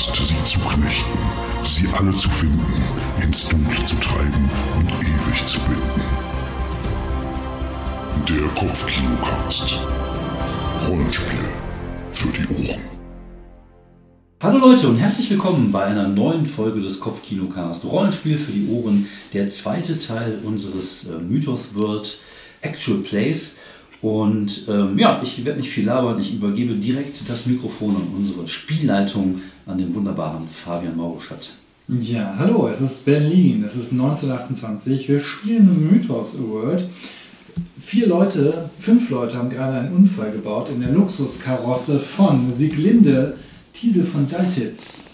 Last, sie zu knechten, sie alle zu finden, ins Dunkle zu treiben und ewig zu binden. Der Kopfkinocast. Rollenspiel für die Ohren. Hallo Leute und herzlich willkommen bei einer neuen Folge des Kopfkinocast Rollenspiel für die Ohren, der zweite Teil unseres äh, Mythos World Actual Plays. Und ähm, ja, ich werde nicht viel labern, ich übergebe direkt das Mikrofon an unsere Spielleitung, an den wunderbaren Fabian Mauruschat. Ja, hallo, es ist Berlin, es ist 1928, wir spielen Mythos World. Vier Leute, fünf Leute haben gerade einen Unfall gebaut in der Luxuskarosse von Sieglinde Thiesel von Daltitz.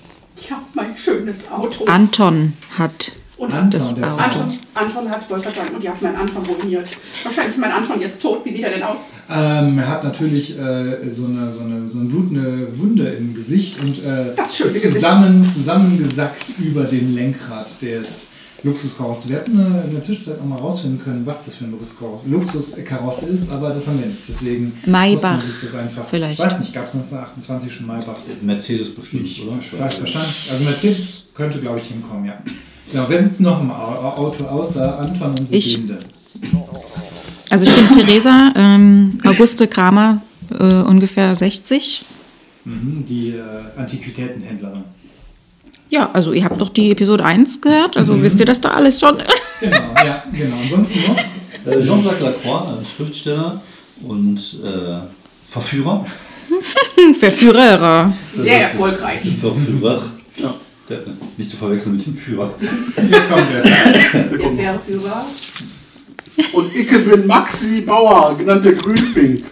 Ja, mein schönes Auto. Anton hat und Anton, das der Auto. Anton, Anton hat, wollte sagen, und ihr habt meinen Anton ruiniert. Wahrscheinlich ist mein Anton jetzt tot. Wie sieht er denn aus? Ähm, er hat natürlich äh, so, eine, so, eine, so eine blutende Wunde im Gesicht und äh, Das schöne ist Gesicht. zusammen, zusammengesackt über dem Lenkrad des Luxuskarosse. Wir hätten äh, in der Zwischenzeit noch mal rausfinden können, was das für ein Luxuskarosse Luxuskarosse ist, aber das haben wir nicht. Deswegen Maybach sich das einfach. vielleicht. Ich weiß nicht, gab es 1928 schon Maybachs? Mercedes bestimmt, oder? Vielleicht wahrscheinlich. Also Mercedes könnte, glaube ich, hinkommen, ja. Genau, wer sitzt noch im Au- Auto außer Anton und Ich. Sieglinde? Also ich bin Theresa, ähm, Auguste Kramer, äh, ungefähr 60. Mhm, die äh, Antiquitätenhändlerin. Ja, also ihr habt doch die Episode 1 gehört, also wisst ihr das da alles schon? Genau, ja, genau. Ansonsten noch? Äh, Jean-Jacques Lacroix, Schriftsteller und äh, Verführer. Verführer. Sehr erfolgreich. Verführer. Ja. Der, nicht zu verwechseln mit dem Führer. Hier kommt er. Der Fährführer. Und ich bin Maxi Bauer, genannt der Grünfink.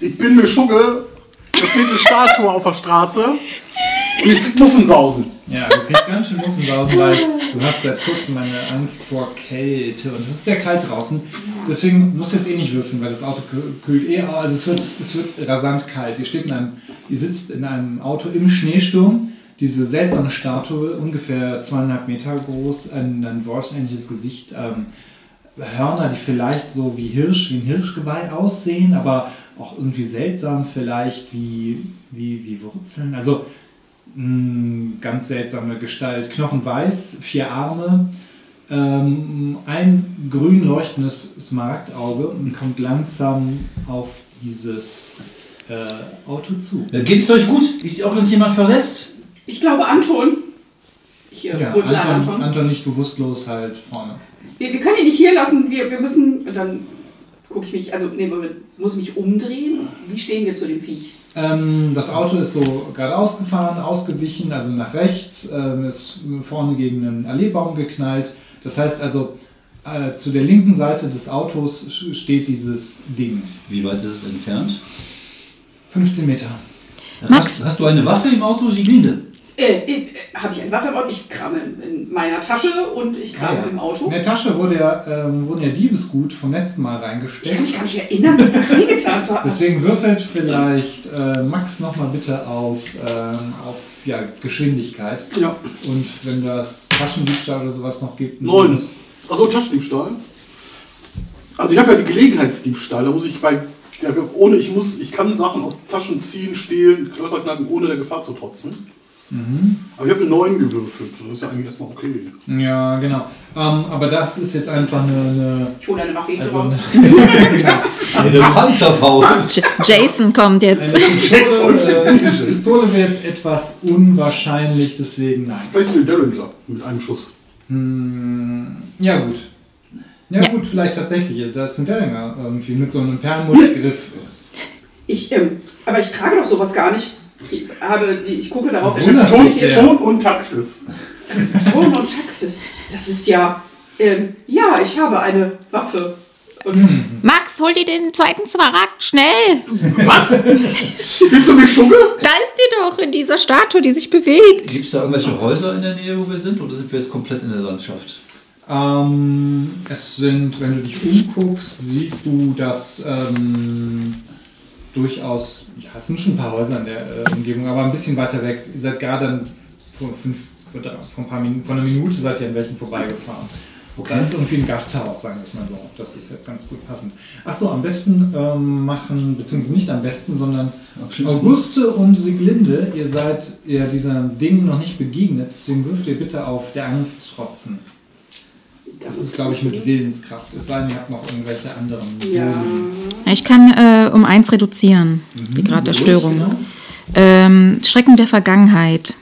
Ich bin eine Schugge, da steht eine Statue auf der Straße und ich krieg Muffensausen. Ja, du kriegst ganz schön Muffensausen, weil du hast seit kurzem eine Angst vor Kälte und es ist sehr kalt draußen. Deswegen musst du jetzt eh nicht würfeln, weil das Auto kü- kühlt eh. Also es wird, es wird rasant kalt. Ihr steht in einem, ihr sitzt in einem Auto im Schneesturm. Diese seltsame Statue, ungefähr zweieinhalb Meter groß, ein, ein wolfsähnliches Gesicht, ähm, Hörner, die vielleicht so wie Hirsch, wie ein Hirschgeweih aussehen, aber auch irgendwie seltsam vielleicht wie, wie, wie Wurzeln. Also mh, ganz seltsame Gestalt. Knochenweiß, vier Arme, ähm, ein grün leuchtendes Smaragdauge und kommt langsam auf dieses äh, Auto zu. Äh, Geht es euch gut? Ist auch irgendjemand verletzt? Ich glaube Anton. Ich äh, Ja, Anton, Anton. Anton nicht bewusstlos halt vorne. Wir, wir können ihn nicht hier lassen. Wir, wir müssen. Dann gucke ich mich. Also, nee, Moment, muss mich umdrehen. Wie stehen wir zu dem Viech? Ähm, das Auto ist so geradeaus gefahren, ausgewichen, also nach rechts, ähm, ist vorne gegen einen Alleebaum geknallt. Das heißt also, äh, zu der linken Seite des Autos steht dieses Ding. Wie weit ist es entfernt? 15 Meter. Max. Hast, hast du eine Waffe im Auto, Siglinde? Äh, äh, Habe ich eine Waffe im Auto? Ich krame in meiner Tasche und ich krame Ah, ja. im Auto. In der Tasche wurde ja, ähm, wurden ja Diebesgut vom letzten Mal Ich kann reingesteckt. mich gar nicht erinnern, das da reingetan zu haben. Deswegen würfelt vielleicht äh, Max nochmal bitte auf, ähm, auf ja, Geschwindigkeit. Ja, Und wenn das Taschendiebstahl oder sowas noch gibt, neun. Achso, Taschendiebstahl. Also ich habe ja die Gelegenheitsdiebstahl, da muss ich bei. Ja, ohne, ich muss, ich kann Sachen aus Taschen ziehen, stehlen, Klösser knacken, ohne der Gefahr zu trotzen. Aber ich habe eine 9 gewürfelt. Das ist ja eigentlich erstmal okay. Ja, genau. Ähm, aber das ist jetzt einfach eine. eine Ich hole eine Waffe also raus. eine, Eine Panzerfaust. J Jason kommt jetzt. eine Pistole, äh, die Pistole wäre jetzt etwas unwahrscheinlich, deswegen nein. Vielleicht so eine Derringer mit einem Schuss. Hm, ja, gut. Ja, Ja. gut, vielleicht tatsächlich. Das ist ein Derringer irgendwie mit so einem Perlmuttgriff. Ich, ähm, aber ich trage doch sowas gar nicht. Ich, habe, ich gucke darauf. mich sehr. Ton und Taxis. Ton und Taxis. Das ist ja. Ähm, ja, ich habe eine Waffe. Und Hm. Max, hol dir den zweiten Smaragd, schnell! Was? Bist du eine Schugge? Da ist die doch in dieser Statue, die sich bewegt. Gibt es da irgendwelche Häuser in der Nähe, wo wir sind? Oder sind wir jetzt komplett in der Landschaft? Ähm, es sind, wenn du dich umguckst, siehst du, dass ähm, durchaus, ja, es sind schon ein paar Häuser in der äh, Umgebung, aber ein bisschen weiter weg. Ihr seid gerade vor, fünf, vor, vor, ein paar Minuten, vor einer Minute seid ihr an welchen vorbeigefahren. Da ist irgendwie ein Gasthaus, sagen wir es mal so. Das ist jetzt ganz gut passend. Achso, am besten ähm, machen, beziehungsweise nicht am besten, sondern Am. Auguste und Sieglinde, ihr seid ja diesem Ding noch nicht begegnet, deswegen würft ihr bitte auf der Angst trotzen. Das ist, glaube ich, mit Willenskraft. Es sei denn, ihr habt noch irgendwelche anderen. Ja. Ich kann äh, um eins reduzieren, die Grad der Störung. genau. Ähm, Schrecken der Vergangenheit.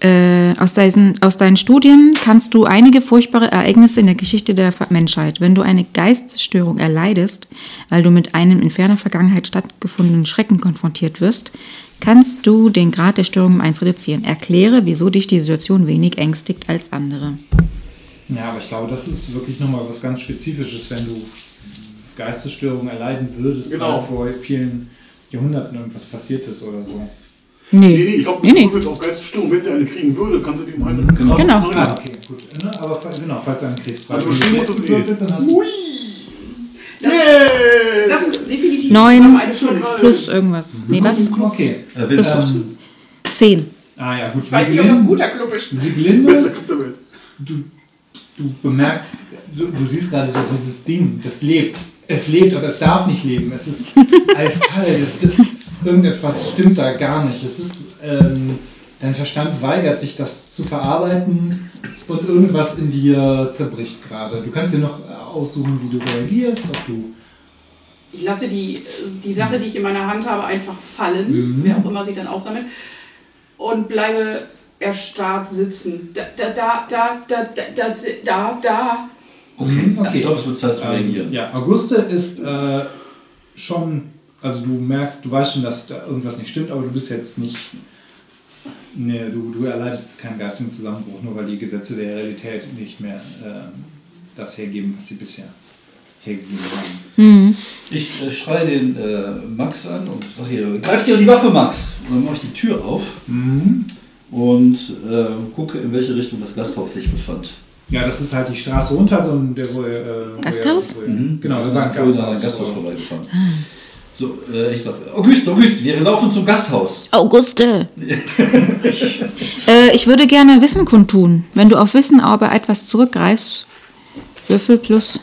Äh, aus, deinen, aus deinen Studien kannst du einige furchtbare Ereignisse in der Geschichte der Menschheit. Wenn du eine Geistesstörung erleidest, weil du mit einem in ferner Vergangenheit stattgefundenen Schrecken konfrontiert wirst, kannst du den Grad der Störung um eins reduzieren. Erkläre, wieso dich die Situation wenig ängstigt als andere. Ja, aber ich glaube, das ist wirklich nochmal was ganz Spezifisches, wenn du Geistesstörungen erleiden würdest, Genau. weil vor vielen Jahrhunderten irgendwas passiert ist oder so. Nee, Nee. nee, ich glaube, Nee, du nee. würfelst auf Geistesstörung. Wenn sie eine kriegen würde, kann sie dem einen Genau. Genau. Ah, okay, gut. Ne? Aber genau, falls du einen kriegst. Also wenn du stimmt, muss schlecht es eh. würfelst, dann hast du. Das, Yeah! das ist definitiv Neun eine Stunde. plus irgendwas. Nee, was? Okay. Äh, Willenskraft. Ähm, Zehn. ah ja, gut. Ich weiß nicht, ob das ein guter Club ist. Bester Sieglinde Club der Welt. du, du bemerkst, du, du siehst gerade so dieses Ding, das lebt. Es lebt, aber es darf nicht leben. Es ist eiskalt, es ist irgendetwas stimmt da gar nicht. Es ist, ähm, dein Verstand weigert sich, das zu verarbeiten und irgendwas in dir zerbricht gerade. Du kannst dir noch aussuchen, wie du reagierst, ob du Ich lasse die, die Sache, die ich in meiner Hand habe, einfach fallen, Mhm. wer auch immer sie dann aufsammelt, und bleibe erstarrt sitzen. Da, da, da, da, da, da, da. Okay, mhm, okay. ich glaube, es wird Zeit zu reagieren. ja, Auguste ist äh, schon, also du merkst, du weißt schon, dass da irgendwas nicht stimmt, aber du bist jetzt nicht, nee, du, du erleidest jetzt keinen geistigen Zusammenbruch, nur weil die Gesetze der Realität nicht mehr äh, das hergeben, was sie bisher hergegeben haben. Mhm. Ich äh, schreie den äh, Max an und sage hier, greift dir die Waffe, Max! Und dann mache ich die Tür auf. Mhm und äh, gucke, in welche Richtung das Gasthaus sich befand. Ja, das ist halt die Straße runter, so ein, der, wo äh, Gasthaus? Wo ihr, Mhm. Genau, das war ein Vorhin an Gasthaus. einem Gasthaus vorbeigefahren. So, äh, ich sage, Auguste, Auguste, wir laufen zum Gasthaus. Auguste. äh, ich würde gerne Wissen kundtun. Wenn du auf Wissen aber etwas zurückgreifst, Würfel plus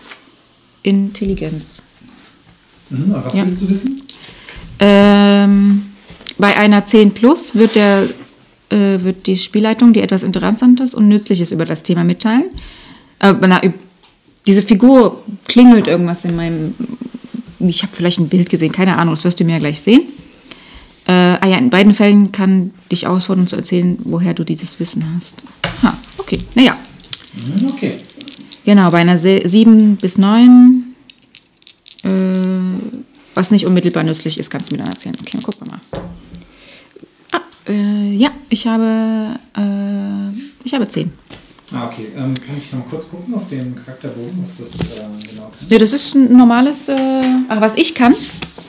Intelligenz. Mhm, was Ja. willst du wissen? Ähm, bei einer 10 plus wird, der, äh, wird die Spielleitung dir etwas Interessantes und Nützliches über das Thema mitteilen. Äh, na, diese Figur klingelt irgendwas in meinem. Ich habe vielleicht ein Bild gesehen, keine Ahnung, das wirst du mir ja gleich sehen. Äh, ah ja, in beiden Fällen kann dich ausfordern zu erzählen, woher du dieses Wissen hast. Ha, okay. Naja, Mhm, okay. Genau, bei einer 7 bis 9, äh, was nicht unmittelbar nützlich ist, kannst du mir dann erzählen. Okay, dann gucken wir mal. Äh, ja, ich habe, äh, ich habe 10. Ah, okay. Ähm, kann ich noch mal kurz gucken auf den Charakterbogen, was das ähm, genau kann? Ja, das ist ein normales, äh, ach, was ich kann.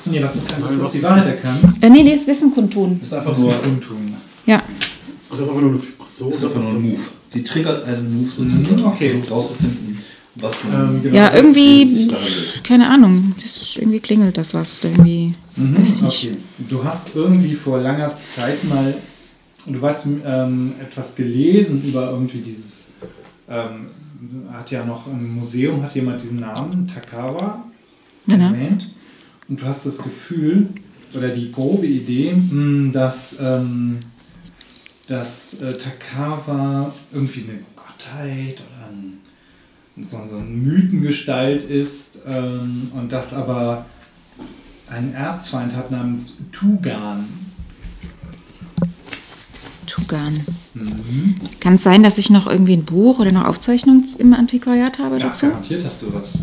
Nee, was das kann, das ist was die ist Wahrheit er kann. Äh, nee, nee, das Wissen kundtun. Das ist einfach nur, ist Kundtun. Ja, Ach, das ist einfach nur eine. Ach so, das ist einfach nur ein Move. Sie triggert einen Move Mhm, sozusagen. okay. Versucht rauszufinden, Ähm, man genau. ja, irgendwie, keine Ahnung, das, irgendwie klingelt das was, irgendwie, Mhm, weiß ich nicht. okay. Du hast irgendwie vor langer Zeit mal, du weißt, ähm, etwas gelesen über irgendwie dieses, ähm, hat ja noch im Museum, hat jemand diesen Namen, Takawa, Genau. erwähnt. Und du hast das Gefühl, oder die grobe Idee, mh, dass, ähm, dass äh, Takawa irgendwie eine Gottheit oder ein, so, so eine Mythengestalt ist ähm, und das aber einen Erzfeind hat namens Tugan. Tugan. Mhm. Kann es sein, dass ich noch irgendwie ein Buch oder noch Aufzeichnungen im Antiquariat habe Ja, dazu? garantiert hast du was.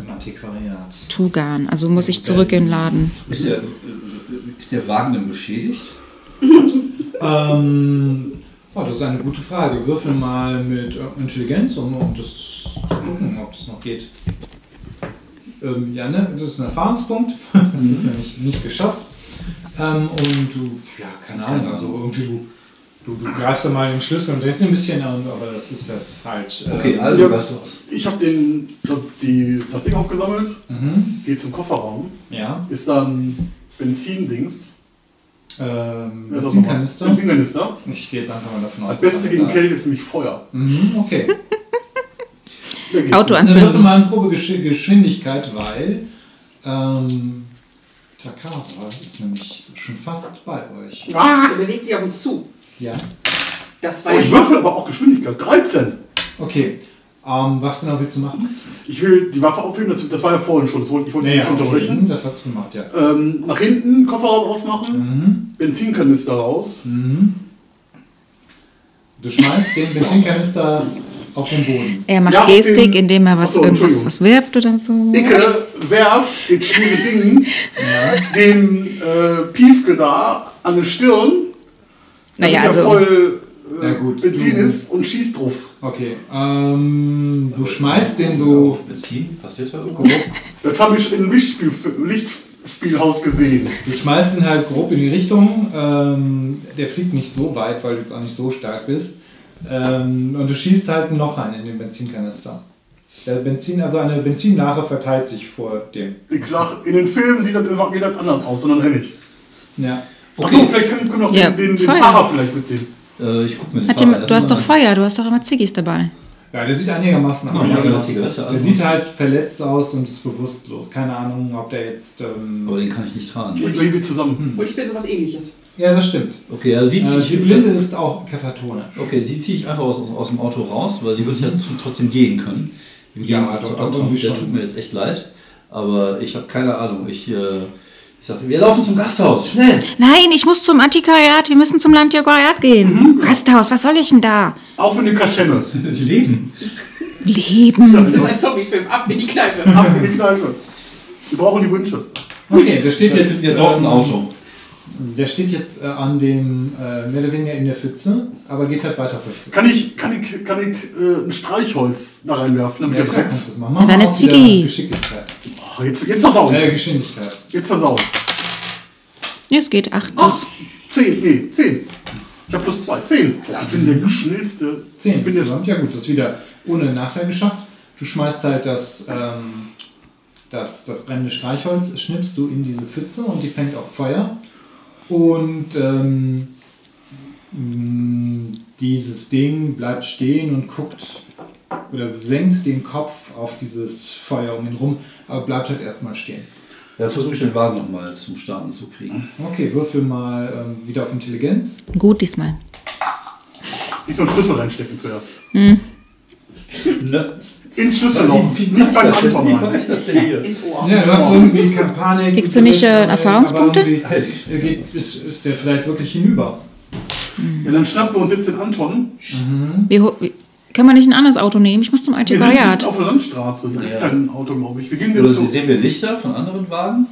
Im Antiquariat. Tugan, also muss ich zurück in den Laden. Ist der, äh, ist der Wagen denn beschädigt? Ähm, oh, das ist eine gute Frage. Würfel mal mit Intelligenz, um, um das zu gucken, ob das noch geht. Ähm, ja, ne? Das ist ein Erfahrungspunkt. Das ist nämlich nicht geschafft. Ähm, und du, ja, keine Ahnung, also irgendwie du, du, du greifst da mal den Schlüssel und drehst ihn ein bisschen an, aber das ist jetzt halt. äh, Okay, also Ja. Gasthaus. Ich habe den, die, das Ding aufgesammelt, Mhm. gehe zum Kofferraum, Ja. ist dann Benzindings. Ähm, das nochmal? Benzinkanister. Ich gehe jetzt einfach mal davon aus. Das Beste gegen da- Kälte ist nämlich Feuer. Mhm, okay. Denke ich. Dann würfel Auto mal eine Probegeschwindigkeit, weil ähm, Takara ist nämlich schon fast bei euch. Ah! Der bewegt sich auf uns zu. Ja. Das war Oh, ich würfel aber auch Geschwindigkeit. 13. Okay. Ähm, was genau willst du machen? Ich will die Waffe aufheben, das, das war ja vorhin schon. Das wollte, ich wollte Naja, nicht unterbrechen. Das hast du gemacht, ja. Ähm, nach hinten Kofferraum aufmachen, Mhm. Benzinkanister raus. Mhm. Du schmeißt den Benzinkanister auf den Boden. Er macht Ja, Gestik, den- indem er was Achso, irgendwas was wirft oder so. Icke, werf das schwere Ding, den äh, Piefke da an die Stirn, Naja, also voll äh, gut, Benzin du- ist und schießt drauf. Okay. Ähm, du schmeißt den so. Benzin? Passiert da irgendwo? Das habe ich im Lichtspiel, Lichtspielhaus gesehen. Du schmeißt ihn halt grob in die Richtung. Ähm, der fliegt nicht so weit, weil du jetzt auch nicht so stark bist. Ähm, und du schießt halt ein Loch rein in den Benzinkanister. Der Benzin, also eine Benzinlache verteilt sich vor dem. Ich sag, in den Filmen sieht das, geht das anders aus, sondern renn ich. Ja. Achso, vielleicht können, können wir noch Ja, den, den, den. Fahrer vielleicht mitnehmen. Äh, ich guck mir den Hat Fahrer du hast doch. Feuer, du hast doch immer Ziggis dabei. Ja, der sieht einigermaßen aus. Zigarette an. Der sieht halt verletzt aus und ist bewusstlos. Keine Ahnung, ob der jetzt. Ähm, Aber den kann ich nicht tragen. Ich wir zusammen. Und ich bin sowas ähnliches. ja, das stimmt. Okay, er sieht Äh, sich. die Blinde ist auch katatonisch. Okay, sie ziehe ich einfach aus, aus, aus dem Auto raus, weil sie wird ja zu- trotzdem gehen können. Im Ja, Gegensatz doch, zu Anton, der schon. tut mir jetzt echt leid. Aber ich habe keine Ahnung. Ich, äh, ich sage, wir laufen zum Gasthaus, schnell! Nein, ich muss zum Antiquariat, wir müssen zum Landjagoriat gehen. Gasthaus, was soll ich denn da? Auf in die Kaschemme. Leben! Leben. Das ist ein Zombie-Film. Ab in die Kneipe. Ab in die Kneipe. Wir brauchen die Winchester. Okay, der steht Das jetzt. ist ja dort ein ähm, Auto. Der steht jetzt äh, an dem, äh, mehr oder weniger in der Pfütze, aber geht halt weiter Pfütze. Kann ich, kann ich, kann ich äh, ein Streichholz da reinwerfen, damit Ja, der brennt? kannst du das machen. Mach wieder Ziggy. Geschicklichkeit. Oh, jetzt, jetzt versaust. Äh, Geschwindigkeit. Jetzt versaust. Ja, es geht. Acht Ach, plus. 10, nee, 10. Ich habe plus 2, 10. Ich bin der schnellste. 10 Ich bin der. Ja gut, das ist wieder ohne Nachteil geschafft. Du schmeißt halt das, ähm, das, das brennende Streichholz, schnippst du in diese Pfütze und die fängt auch Feuer. Und ähm, dieses Ding bleibt stehen und guckt oder senkt den Kopf auf dieses Feuer um ihn rum, aber bleibt halt erstmal stehen. Ja, versuche ich den Wagen nochmal zum Starten zu kriegen. Okay, würfel mal ähm, wieder auf Intelligenz. Gut diesmal. ich soll einen Schlüssel reinstecken zuerst. Ne? Ins Schlüsselloch, Wie, wie, nicht beim Anton wie mache ich das denn hier? Ins Ohr. Ja, du hast irgendwie keine Panik. Kriegst du nicht, äh, Erfahrungspunkte? äh, Geht, ist, ist der vielleicht wirklich hinüber? Ja, dann schnappen wir uns jetzt den Anton. Wir, ho- wie- kann man nicht ein anderes Auto nehmen? Ich muss zum Wir sind Antiquariat. auf der Landstraße. Da ist Ja. kein Auto, glaube ich. Wir gehen Oder jetzt zu. sehen wir Lichter von anderen Wagen?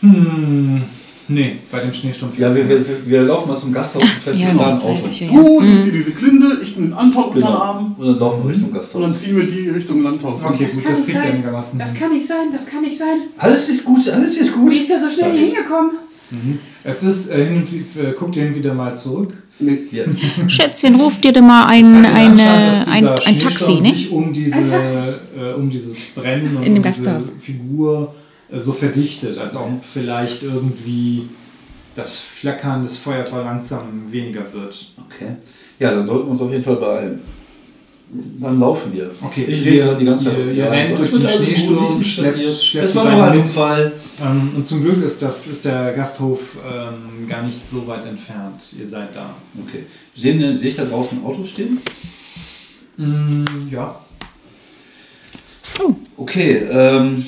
Hm, nee, bei dem Schneesturm. Ja, wir, wir, wir laufen mal zum Gasthaus und vielleicht Ja, ist ein das Auto. ich ja. Du nimmst dir diese Klinde, ich nehme den Anton unter den Genau. Arm Und dann laufen wir Richtung und dann Gasthaus. ziehen wir die Richtung Landhaus. Okay, Das gut, das nicht kriegt er einigermaßen. Das kann nicht sein, das kann nicht sein. Alles ist gut, alles ist gut. Wie ist er so schnell hier hingekommen? Es ist äh, hin und wieder, äh, guckt ihr hin wieder mal zurück. Nee. Ja. Schätzchen, ruf dir doch mal ein, den ein, ein, ein Taxi, ne? sich um, diese, Ein Taxi. äh, um dieses Brennen und In dem um diese Gasthaus. Figur äh, so verdichtet, als ob vielleicht irgendwie das Flackern des Feuers langsam weniger wird. Okay. Ja, dann sollten wir uns auf jeden Fall beeilen. Dann laufen wir. Okay, ich rede dann die ganze Zeit. ihr- ihr rennt durch den gut, Schneesturm, schleppt- passiert. schleppt Es war nur ein. Unfall. Ähm, und zum Glück ist, das, ist der Gasthof ähm, gar nicht so weit entfernt. Ihr seid da. Okay. Sehe ich da draußen ein Auto stehen? Mm, ja. Oh, Okay, ähm,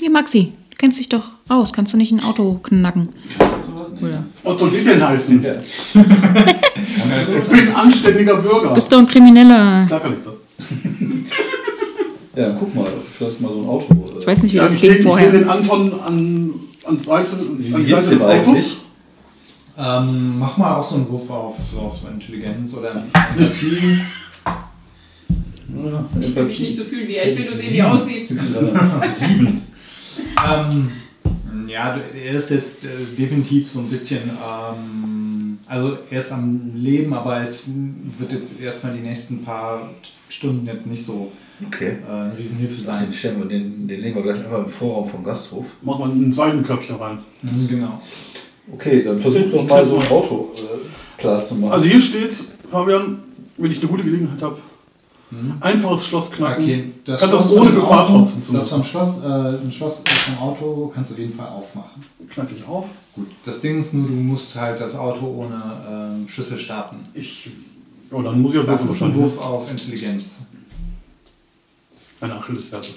hier Maxi, du kennst dich doch aus. Kannst du nicht ein Auto knacken? Oder? Otto Ditteln heißen. Ja. Ich bin ein anständiger Bürger. Bist doch ein Krimineller. Klar kann ich das. ja, guck mal, vielleicht mal so ein Auto. äh, Ich weiß nicht, wie Ja, das ich ich vorher. lehne den Anton an, ans Seite, ans, an die Seite des Autos. eigentlich? Ähm, mach mal auch so einen Wurf auf, auf Intelligenz oder Empathie. Ja, Ich will mich nicht so fühlen wie er. Ich will nur sehen, wie aussieht. Sieben. Ähm, ja, er ist jetzt äh, definitiv so ein bisschen, ähm, also er ist am Leben, aber es wird jetzt erstmal die nächsten paar Stunden jetzt nicht so Okay. äh, eine Riesenhilfe sein. Den, stellen wir, den, den legen wir gleich einfach im Vorraum vom Gasthof. Mach mal ein Seidenkörbchen rein. Mhm, genau. Okay, dann versuch doch mal so ein Auto äh, klar zu machen. Also hier steht, Fabian, wenn ich eine gute Gelegenheit habe, Einfaches Schloss knacken. Okay, das Kannst das Schloss ohne vom Gefahr Auto, trotzen zu Das vom Schloss, äh, ein Schloss vom Auto kannst du auf jeden Fall aufmachen. Knack ich auf. Gut, das Ding ist nur, du musst halt das Auto ohne ähm, Schlüssel starten. Ich. Oh, dann muss ich auch Das würfeln ist ein. Wurf auf Intelligenz. Eine Achillesferse.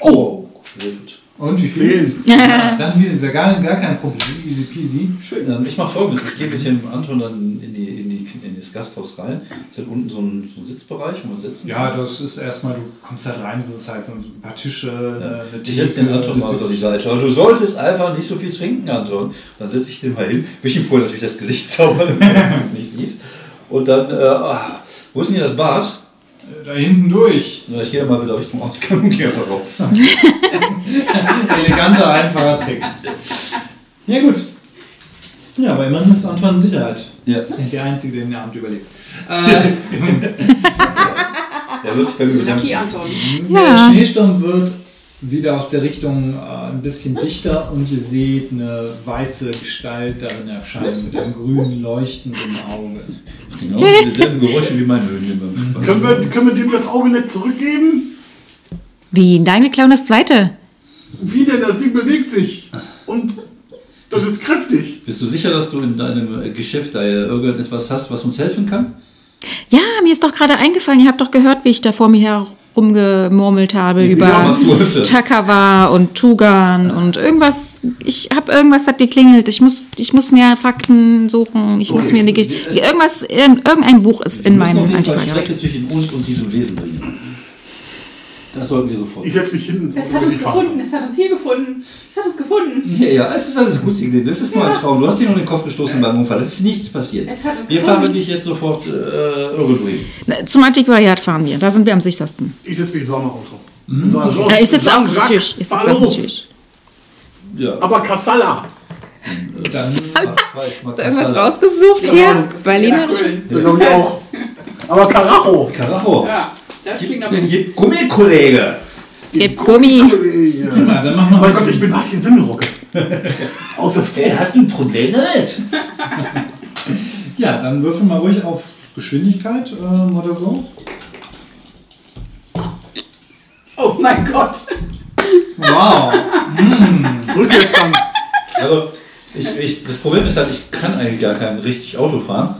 Oh! Gut. Und wie viel? Ja, dann wieder, ist ja gar, gar kein Problem. Easy peasy. Schön. Ähm, ich mache folgendes: Ich gehe mit dem Anton dann in, die, in, die, in das Gasthaus rein. Es ist unten so ein, so ein Sitzbereich, wo man sitzen Ja, kann. das ist erstmal, du kommst halt rein, das ist halt so ein paar Tische, eine, eine Ich setze den Anton mal auf die Seite. Du solltest einfach nicht so viel trinken, Anton. Dann setze ich den mal hin, wische ihm vorher natürlich das Gesicht sauber, damit man nicht sieht. Und dann, äh, ah, wo ist denn hier das Bad? Da hinten durch. Ich gehe mal wieder Richtung Ausgang und gehe einfach raus. Eleganter, einfacher Trick. Ja, gut. Ja, aber immerhin ist Anton in Sicherheit. Ja, Der Einzige, der den Abend überlebt. Äh, der wird sich bei mir Lucky bedanken. Anton. Ja. Der Schneesturm wird wieder aus der Richtung äh, ein bisschen dichter und ihr seht eine weiße Gestalt darin erscheinen mit einem grünen Leuchten im Auge. Genau, dieselben Geräusche wie mein Spaß. Können wir, können wir dem das Auge nicht zurückgeben? Wie? Nein, wir klauen das zweite. Wie denn? Das Ding bewegt sich. Und das ist kräftig. Bist du sicher, dass du in deinem äh, Geschäft da irgendetwas hast, was uns helfen kann? Ja, mir ist doch gerade eingefallen, ihr habt doch gehört, wie ich da vor mir herumgemurmelt habe über. Takawa und Tugan und irgendwas. Ich habe irgendwas hat geklingelt. Ich muss, ich muss mehr Fakten suchen. Ich muss Okay, mir eine, irgendwas, irgendein Buch ist in meinem Antiquariat. Zwischen uns und diesem Wesen bringen. Das sollten wir sofort. Ich setze mich hin Es hat uns gefunden, es hat uns hier gefunden. Es hat uns gefunden. Ja, ja, es ist alles gut, Siglin. Das ist nur ein Traum. Du hast dir nur den Kopf gestoßen beim Unfall. Es ist nichts passiert. Es hat uns wir gefunden. fahren dich jetzt sofort äh. Na, Zum Antiquariat fahren wir. Da sind wir am sichersten. Ich setze mich ins warme Auto. So, Ja, ich sitze auch am Jean-Jacques, Tisch. Ich sitze los. Tisch. Ja. Aber Kassala. Dann Hast du irgendwas rausgesucht hier? Berlinerisch? Ja, glaube ich auch. Aber Karacho. Karacho. Ja, das klingt nach Gib Gummi, Kollege. Gib Gummi. Ja, dann machen wir Mein Gott, ich bin Martin Semmelrocke. Aus der Er hat ein Problem damit. Ja, dann würfeln wir ruhig auf Geschwindigkeit ähm, oder so. Oh mein Gott. Wow. Ich, das Problem ist halt, ich kann eigentlich gar kein richtig Auto fahren.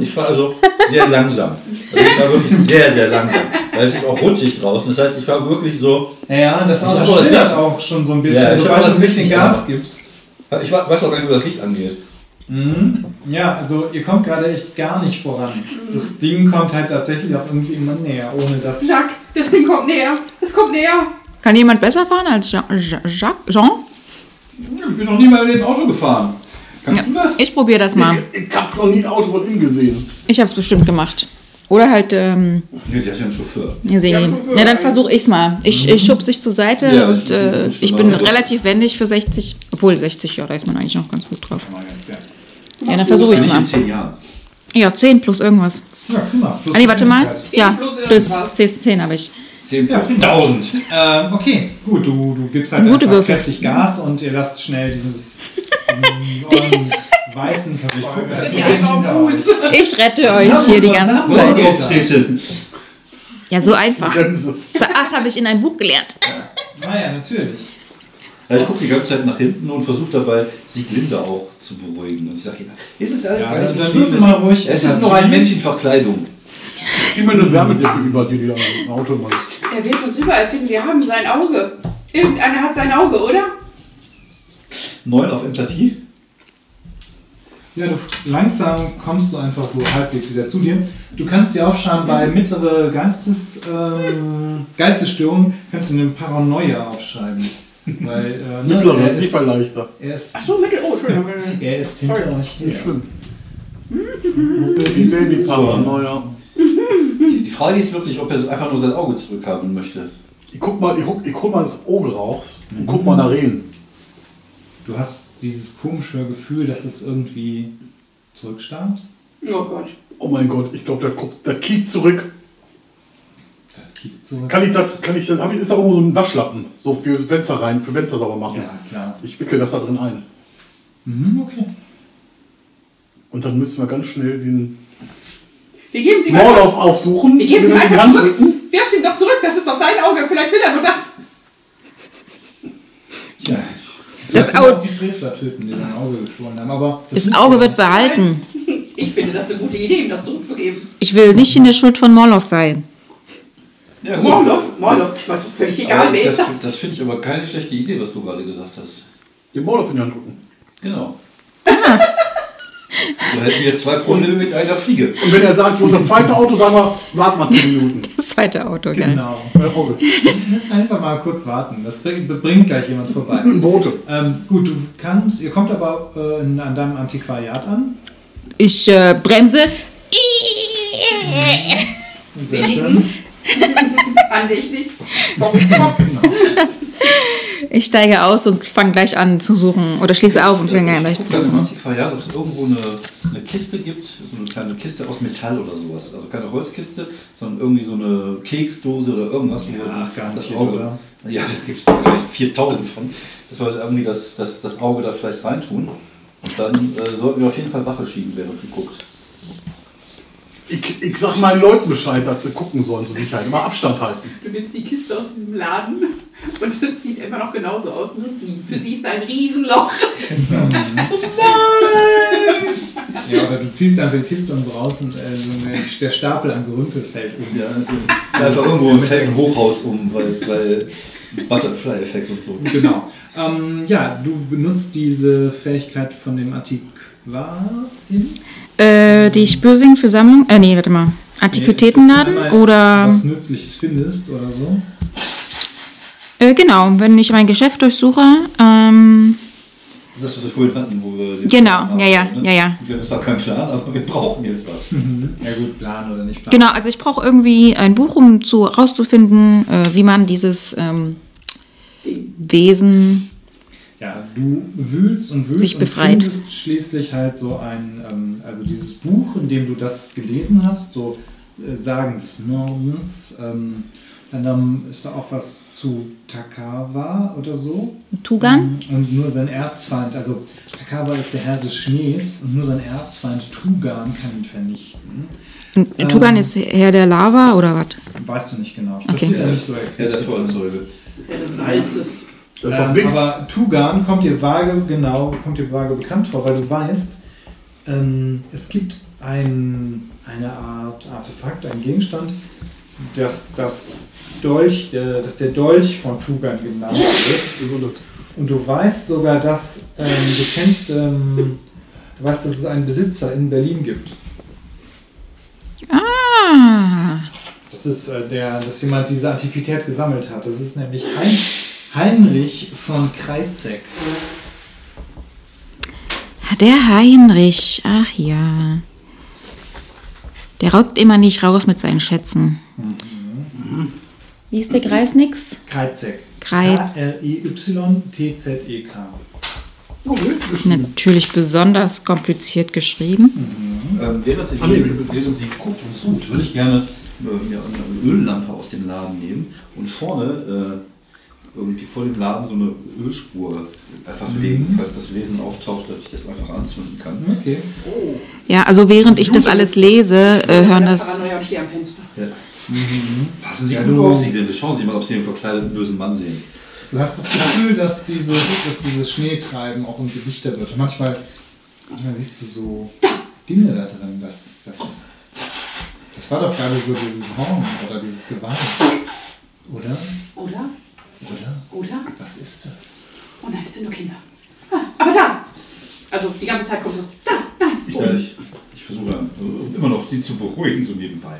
Ich fahre also sehr langsam. Also ich fahre wirklich sehr, sehr langsam. Weil es ist auch rutschig draußen. Das heißt, ich fahre wirklich so. Ja, das Auto auch das schlittert Licht. auch schon so ein bisschen, Ja, sobald du das ein bisschen Licht Gas gibst. Ich weiß auch gar nicht, wo das Licht angeht. Ja, also ihr kommt gerade echt gar nicht voran. Das Ding kommt halt tatsächlich auch irgendwie immer näher, ohne dass... Jacques, das Ding kommt näher. Es kommt näher. Kann jemand besser fahren als Jacques? Jean? Ich bin noch nie mal mit dem Auto gefahren. Kannst du das? Ich probiere das mal. Ich, ich habe noch nie ein Auto von innen gesehen. Ich habe es bestimmt gemacht. Oder halt, ähm, Nee, der ist ja ein Chauffeur. ja, sehen. Ja, Chauffeur Ja, dann versuche ich es mal. Ich, ich schub sich zur Seite Ja, und ich- äh, ich- ich bin also- relativ wendig für 60. Obwohl 60, ja, da ist man eigentlich noch ganz gut drauf. Ja, Ja, dann versuche ich es mal. zehn. Ja, 10 plus irgendwas. ja prima. Plus Ah, nee, warte mal. Ja, plus plus irgendwas. 10, 10 habe ich. 10 Ja, plus vielen 1000. Ähm, okay, gut, du, du gibst halt Gute einfach Würfel. kräftig Gas und ihr lasst schnell dieses ollen weißen Fuß. Ich rette euch hier die ganze Zeit. auftreten. Ja, so einfach. So, das habe ich in einem Buch gelernt. Naja, natürlich. Ja, ich gucke die ganze Zeit nach hinten und versuche dabei, Sieglinde auch zu beruhigen. Und ich sage, ist es alles Ja, gar nicht dann so schlimm. würfel mal ruhig. Es ist nur ein Mensch in Verkleidung. Zieh mir eine Wärmedecke über, die du im Auto machst. Er wird uns überall finden. Wir haben sein Auge. Irgendeiner hat sein Auge, oder? 9 auf Empathie. Ja, du langsam kommst du einfach so halbwegs wieder zu dir. Du kannst dir aufschreiben, bei mittlere Geistes, ähm, Geistesstörungen kannst du eine Paranoia aufschreiben. Weil, äh, ne, Mittlere, er, nicht ist, bei leichter. er, ist, Ach so, Mittel. Oh, Entschuldigung. er ist hinter Sorry. euch. Nicht her. schlimm. Baby, Baby, Paranoia. Die, die Frage ist wirklich, ob er einfach nur sein Auge zurückhaben möchte. Ich guck mal, ich guck, ich guck mal ins Auge raus und guck mal nach Rehen. Du hast dieses komische Gefühl, dass es irgendwie zurückstarrt. Oh Gott. Oh mein Gott, ich glaube, der der kickt zurück. Zurück. Kann ich das, kann ich das, hab ich, ist da irgendwo so ein Waschlappen, so für Fenster rein, für Fenster sauber machen. Ja, klar. Ich wickel das da drin ein. Mhm, okay. Und dann müssen wir ganz schnell den, Wir geben sie. Morlauf aufsuchen, Wir geben sie einfach Hand zurück. Wirf sie ihm doch zurück, das ist doch sein Auge. Vielleicht will er nur das. Ja. Das Vielleicht können wir Au- auch die Frevler töten, die sein Auge gestohlen haben. Aber Das tut Auge wird nicht. behalten. Ich finde das eine gute Idee, ihm das zurückzugeben. Ich will nicht in der Schuld von Morloff sein. Ja, Morloff, Morloff, was völlig egal, Aber wer ist das das? das finde ich aber keine schlechte Idee, was du gerade gesagt hast. Den Morlauf in die Hand drücken. Genau. So hätten wir zwei Probleme mit einer Fliege. Und wenn er sagt, wo ist das zweite Auto, sagen wir, warten mal 10 Minuten. Das zweite Auto, geil. Genau. Äh. Einfach mal kurz warten. Das bringt, bringt gleich jemand vorbei. Ein Brote. ähm, gut, du kannst, ihr kommt aber äh, an deinem Antiquariat an. Ich äh, bremse. Sehr schön. Andächtig. Bock, bock. Ich steige aus und fange gleich an zu suchen. Oder schließe auf und fange an gleich zu Guck dann im suchen. Antiquariat, ob es irgendwo eine, eine Kiste gibt, so eine kleine Kiste aus Metall oder sowas. Also keine Holzkiste, sondern irgendwie so eine Keksdose oder irgendwas. wo Ja, das garantiert, Auge, oder? Ja, da gibt es wahrscheinlich 4000 von. Wir halt irgendwie das, das, das Auge da vielleicht reintun. Und dann äh, sollten wir auf jeden Fall Wache schieben, während sie guckt. Ich, ich sag meinen Leuten Bescheid, dass sie gucken sollen zur Sicherheit. Immer Abstand halten. Du nimmst die Kiste aus diesem Laden und es sieht immer noch genauso aus, nur sie. Für sie ist ein Riesenloch. Ja, oder du ziehst einfach die Kiste und und äh, so der Stapel an Gerümpel fällt um. Ja, natürlich. Einfach irgendwo im Feld ein Hochhaus um, weil, weil Butterfly-Effekt und so. Genau. Ähm, ja, du benutzt diese Fähigkeit von dem Antiquarin. Äh, die Spürsing für Sammlung. Äh, nee, warte mal. Antiquitätenladen Einmal oder. Was Nützliches findest oder so. Äh, genau, wenn ich mein Geschäft durchsuche. Ähm, Das, was wir vorhin hatten, wo wir. Genau, Plan ja, ja, haben, ja, ja. Wir haben da keinen Plan, aber wir brauchen jetzt was. Ja gut, Plan oder nicht Plan. genau, also ich brauche irgendwie ein Buch, um zu, rauszufinden, äh, wie man dieses ähm, Wesen. Ja, du wühlst und wühlst Sich und befreit. findest schließlich halt so ein, ähm, also dieses Buch, in dem du das gelesen hast, so äh, Sagen des Nordens. Ähm, und dann ist da auch was zu Takawa oder so. Tugan. Mhm. Und nur sein Erzfeind, also Takawa ist der Herr des Schnees und nur sein Erzfeind Tugan kann ihn vernichten. Und Ähm. Tugan ist Herr der Lava oder was? Weißt du nicht genau. Okay. steht ja nicht so Ja, der. Feuerzeuge. Ja, das ist alles Ähm, aber Tugan kommt dir vage, genau, kommt dir vage bekannt vor, weil du weißt, ähm, es gibt ein, eine Art Artefakt, ein Gegenstand, dass das Dolch, der, dass der Dolch von Tugan genannt wird. Und du weißt sogar, dass ähm, du kennst, ähm, du weißt, dass es einen Besitzer in Berlin gibt. Ah. Das ist äh, der, dass jemand diese Antiquität gesammelt hat. Das ist nämlich hein Heinrich von Kreizek. Der Heinrich, ach ja. Der raubt immer nicht raus mit seinen Schätzen. Wie ist der Greisnix? Kreizek. Krei- K-R-E-Y-T-Z-E-K. Oh, richtig geschrieben. Natürlich besonders kompliziert geschrieben. Ähm, während, sie, Ah, nee. während sie guckt und sucht, würde ich gerne äh, mir eine Öllampe aus dem Laden nehmen und vorne äh, irgendwie vor dem Laden so eine Ölspur einfach legen, falls das Wesen auftaucht, dass ich das einfach anzünden kann. Okay. Ja, also während ich das alles lese, äh, hören das. Paranoia und steh am Fenster. Ja. Passen Sie Ja, gut auf Sie, denn schauen Sie mal, ob Sie einen verkleideten bösen Mann sehen. Du hast das Gefühl, dass dieses, dass dieses Schneetreiben auch irgendwie dichter wird. Und manchmal, manchmal siehst du so Dinge da drin. Das, das, das war doch gerade so dieses Horn oder dieses Gewand. Oder? Oder? Oder? Oder? Was ist das? Oh nein, das sind nur Kinder. Ah, aber da! Also die ganze Zeit kommt so, da, nein. Ja, ich, ich versuche äh, immer noch Sie zu beruhigen, so nebenbei.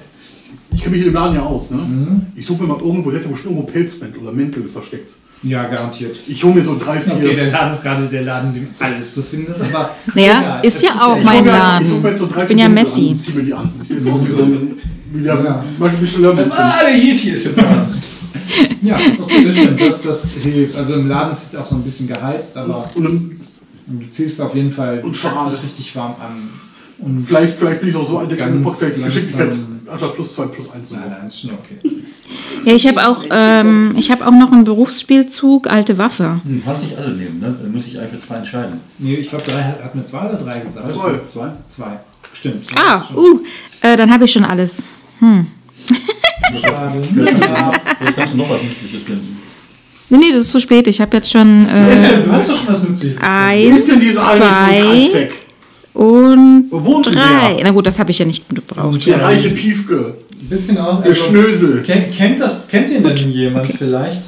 Ich kenne mich in dem Laden ja aus. Ne? Mhm. Ich suche mir mal irgendwo, hätte bestimmt irgendwo Pelzband oder Mäntel versteckt. Ja, garantiert. Ich hole mir so drei, vier. Okay, der Laden ist gerade der Laden, in dem alles zu finden ist, aber. Naja, egal. ist Es ja auch ich mein einfach- Ich suche Laden. mir jetzt so drei, Ich bin vier ja Messi. An, und zieh mir die an. Ich sehe jetzt aus wie so ein. Wie der Ja. Beispiel Michelin. Ah, der Yeti ist im Laden. Ja, okay, das stimmt. Das, das hilft. Also im Laden ist es auch so ein bisschen geheizt, aber Und du ziehst auf jeden Fall Und dich richtig warm an. Und vielleicht, vielleicht bin ich auch so ein Ganz Podcast Geschicklichkeit anstatt plus zwei plus eins. Nein, nein, ist schon okay. Ja, ich habe auch, ähm, ich habe auch noch einen Berufsspielzug, alte Waffe. Hm, kann ich nicht alle nehmen, ne? Dann muss ich einfach zwei entscheiden. Nee, ich glaube, drei hat, hat mir zwei oder drei gesagt. Zwei. Zwei? Zwei. Stimmt. Ah, uh, äh, dann habe ich schon alles. Schade. Vielleicht kannst du noch was Nützliches finden. Nee, nee, das ist zu spät. Ich habe jetzt schon Wer ist äh, denn? Du hast doch schon was Nützliches. Eins, ist denn diese zwei und drei. der? Na gut, das habe ich ja nicht gebraucht. Der reiche Piefke. Ein bisschen aus. Der Schnösel. Kennt, kennt, das, kennt den denn jemand vielleicht?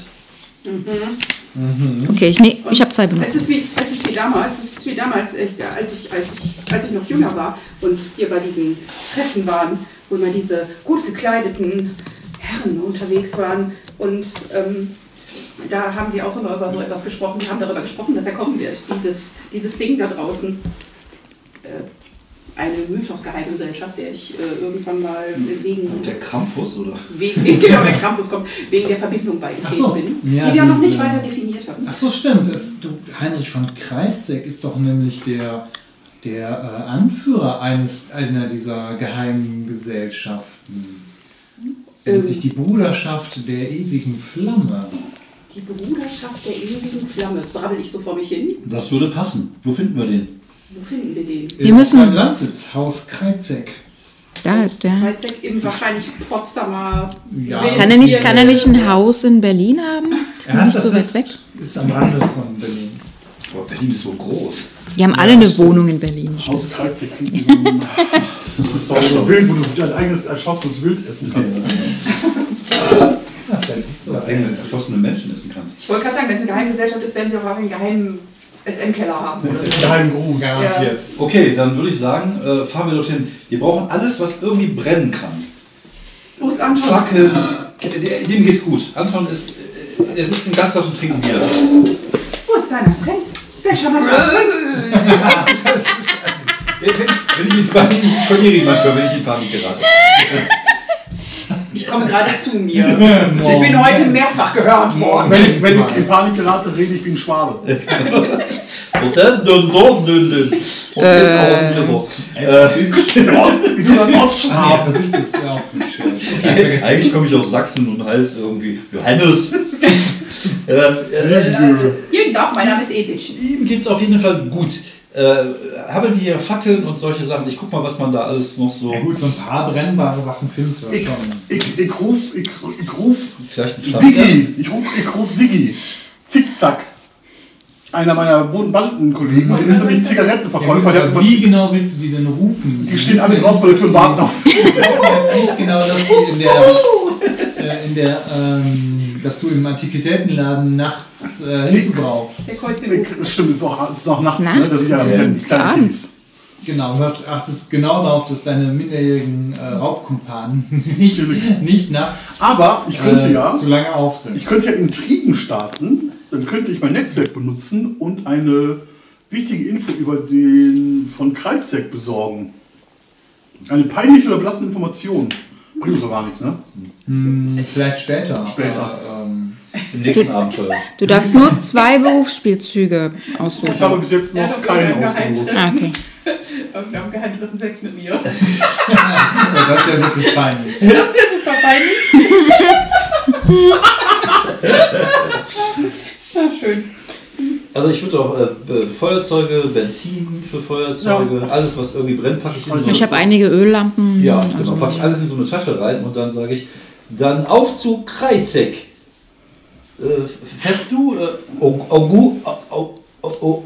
Okay, ich, nee, ich habe zwei Es benutzt. ist wie, es ist wie damals, es ist wie damals, als, ich, als, ich, als ich noch jünger war und wir bei diesen Treffen waren, wo immer diese gut gekleideten Herren unterwegs waren und ähm, da haben sie auch immer über so etwas gesprochen, die haben darüber gesprochen, dass er kommen wird, dieses, dieses Ding da draußen. Äh, eine Mythos-Geheimgesellschaft, der ich äh, irgendwann mal wegen, Der Krampus, oder? wegen genau der Krampus kommt, wegen der Verbindung beigetreten Ach so, bin, ja, die wir noch nicht weiter definiert haben. Ach so, stimmt. Es, du, Heinrich von Kreizek ist doch nämlich der, der äh, Anführer eines, einer dieser geheimen Gesellschaften. Nennt Ähm. sich die Bruderschaft der ewigen Flamme. Die Bruderschaft der ewigen Flamme. Brabbel ich so vor mich hin? Das würde passen. Wo finden wir den? Wo finden wir den? Wir müssen- Beim Landsitz, Haus Kreizek. Da ist der. Freizeit im wahrscheinlich Potsdamer. Ja. Kann er nicht, kann er nicht ein Haus in Berlin haben? Ja, nicht das so weit ist, weg. ist am Rande von Berlin. Boah, Berlin ist so groß. Die haben alle eine Wohnung in Berlin. Haus Kreuzig. Das ist doch so wild, wo du dein eigenes erschosstes Wild essen kannst. Ja, vielleicht ist so was Eigene erschossene Menschen essen kannst. Ich wollte gerade sagen, wenn es eine Geheimgesellschaft ist, werden sie auch einen geheimen SM-Keller haben. Oder so. Geheim Gruß. Garantiert. Okay, dann würde ich sagen, äh, fahren wir dorthin. Wir brauchen alles, was irgendwie brennen kann. Wo ist Anton? Fackeln. Dem geht's gut. Anton ist. Er sitzt im Gasthaus und trinkt Bier. Wo ist dein Akzent? Der charmante Akzent. Wenn ich, wenn ich in Panik, ich verliere ihn manchmal, wenn ich in Panik gerate. Ich komme gerade zu mir. Ich bin heute mehrfach gehört worden. Wenn ich, wenn ich in Panik gerate, rede ich wie ein Schwabe. Eigentlich komme ich aus Sachsen und heiße irgendwie Johannes. äh, äh, Jeden Tag, mein Name ist Edith. ihm geht's auf jeden Fall gut. Äh, haben wir hier Fackeln und solche Sachen? Ich guck mal, was man da alles noch so. Ja gut, so ein paar brennbare Sachen findest du ja Ich, schon. ich, ich ruf, ich, ich ruf Vielleicht ein Flammenwerfer? Siggi. Ich ruf, ich ruf Siggi. Zickzack. Einer meiner Bandenkollegen, der ist nämlich Zigarettenverkäufer. Hat aber wie genau willst du die denn rufen? die stehen alle draußen vor der Tür und warten auf. Ich hoffe jetzt nicht genau, dass du in der, äh, in der ähm, dass du im Antiquitätenladen nachts äh, Hilfe brauchst. Der stimmt, ist, auch, ist noch nachts, ne? Nachts? Das ist ja Ja, ist abends. Genau, du hast, achtest genau darauf, dass deine minderjährigen äh, Raubkumpanen nicht, nicht nachts Aber ich könnte äh, ja, zu lange auf sind. ich könnte ja Intrigen starten, dann könnte ich mein Netzwerk benutzen und eine wichtige Info über den von Kreuzek besorgen. Eine peinliche oder belassene Information. Bringt uns doch gar nichts, ne? Hm, vielleicht später. Später. Aber, ähm, Im nächsten Abenteuer. Du darfst nur zwei Berufsspielzüge Ich habe aussuchen. bis jetzt Ja, noch doch, keinen ja, ausgesucht. Ah, okay. Wir haben Geheimtreffen Sex mit mir. ja, das ist ja wirklich peinlich. Das wäre super peinlich. ja, schön. Also ich würde auch äh, Feuerzeuge, Benzin für Feuerzeuge, alles was irgendwie brennt, packe ich in so Ich habe einige Öllampen. Ja, also- genau, packe ich alles in so eine Tasche rein und dann sage ich, dann auf zu Kreizek. Äh, fährst du äh, Au- Augu, Au- Au- Au-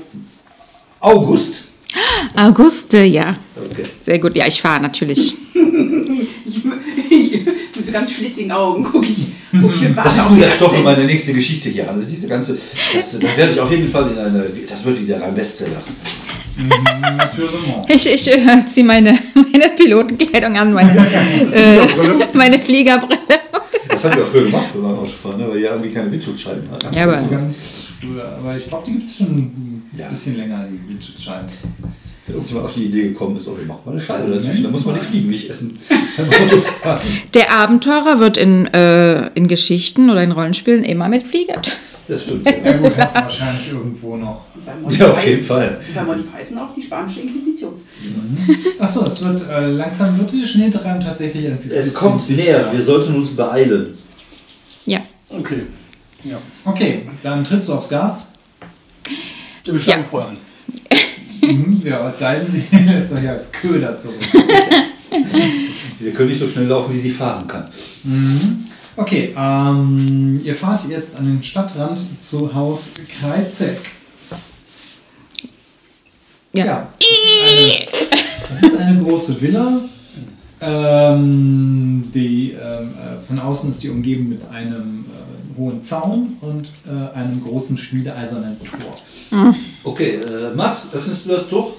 August? Auguste, ja. Okay. Sehr gut. Ja, ich fahre natürlich. Ich, ich, mit so ganz schlitzigen Augen gucke ich, warte Das ist der Stoff für meine nächste Geschichte hier. Also diese ganze, das, das werde ich auf jeden Fall in eine, das wird wieder ein Bestseller. Natürlich. Ich, ich äh, ziehe meine, meine Pilotenkleidung an, meine, äh, meine Fliegerbrille. Das haben wir früher gemacht beim Autofahren, ne? weil ihr irgendwie keine Windschutzscheiben hatten. Ja, aber ganz früher. Aber ich glaube, die gibt es schon ein Ja. bisschen länger, die Windschutzscheiben. Wenn irgendjemand auf die Idee gekommen ist, oh, wir machen mal eine Scheibe dazwischen, dann muss man nicht fliegen, nicht essen. Der Abenteurer wird in, äh, in Geschichten oder in Rollenspielen immer mit Flieger. Das stimmt. Ja gut, hast du wahrscheinlich irgendwo noch. Ja auf jeden Fall. Bei Monty Python auch die spanische Inquisition. Achso, es wird äh, langsam wird die Schneetreiben tatsächlich ein Es kommt näher, wir sollten uns beeilen. Ja. Okay. Ja. Okay, dann trittst du aufs Gas. Wir steigen Ja. vorher an. Mhm, ja, es sei denn, sie lässt euch als Köder zurück. Wir können nicht so schnell laufen, wie sie fahren kann. Okay, ähm, ihr fahrt jetzt an den Stadtrand zu Haus Kreizek. Ja. das, ist eine, das ist eine große Villa. Ähm, die, ähm, äh, von außen ist die umgeben mit einem hohen Zaun und äh, einem großen schmiedeeisernen Tor. Okay, äh, Max, öffnest du das Tor?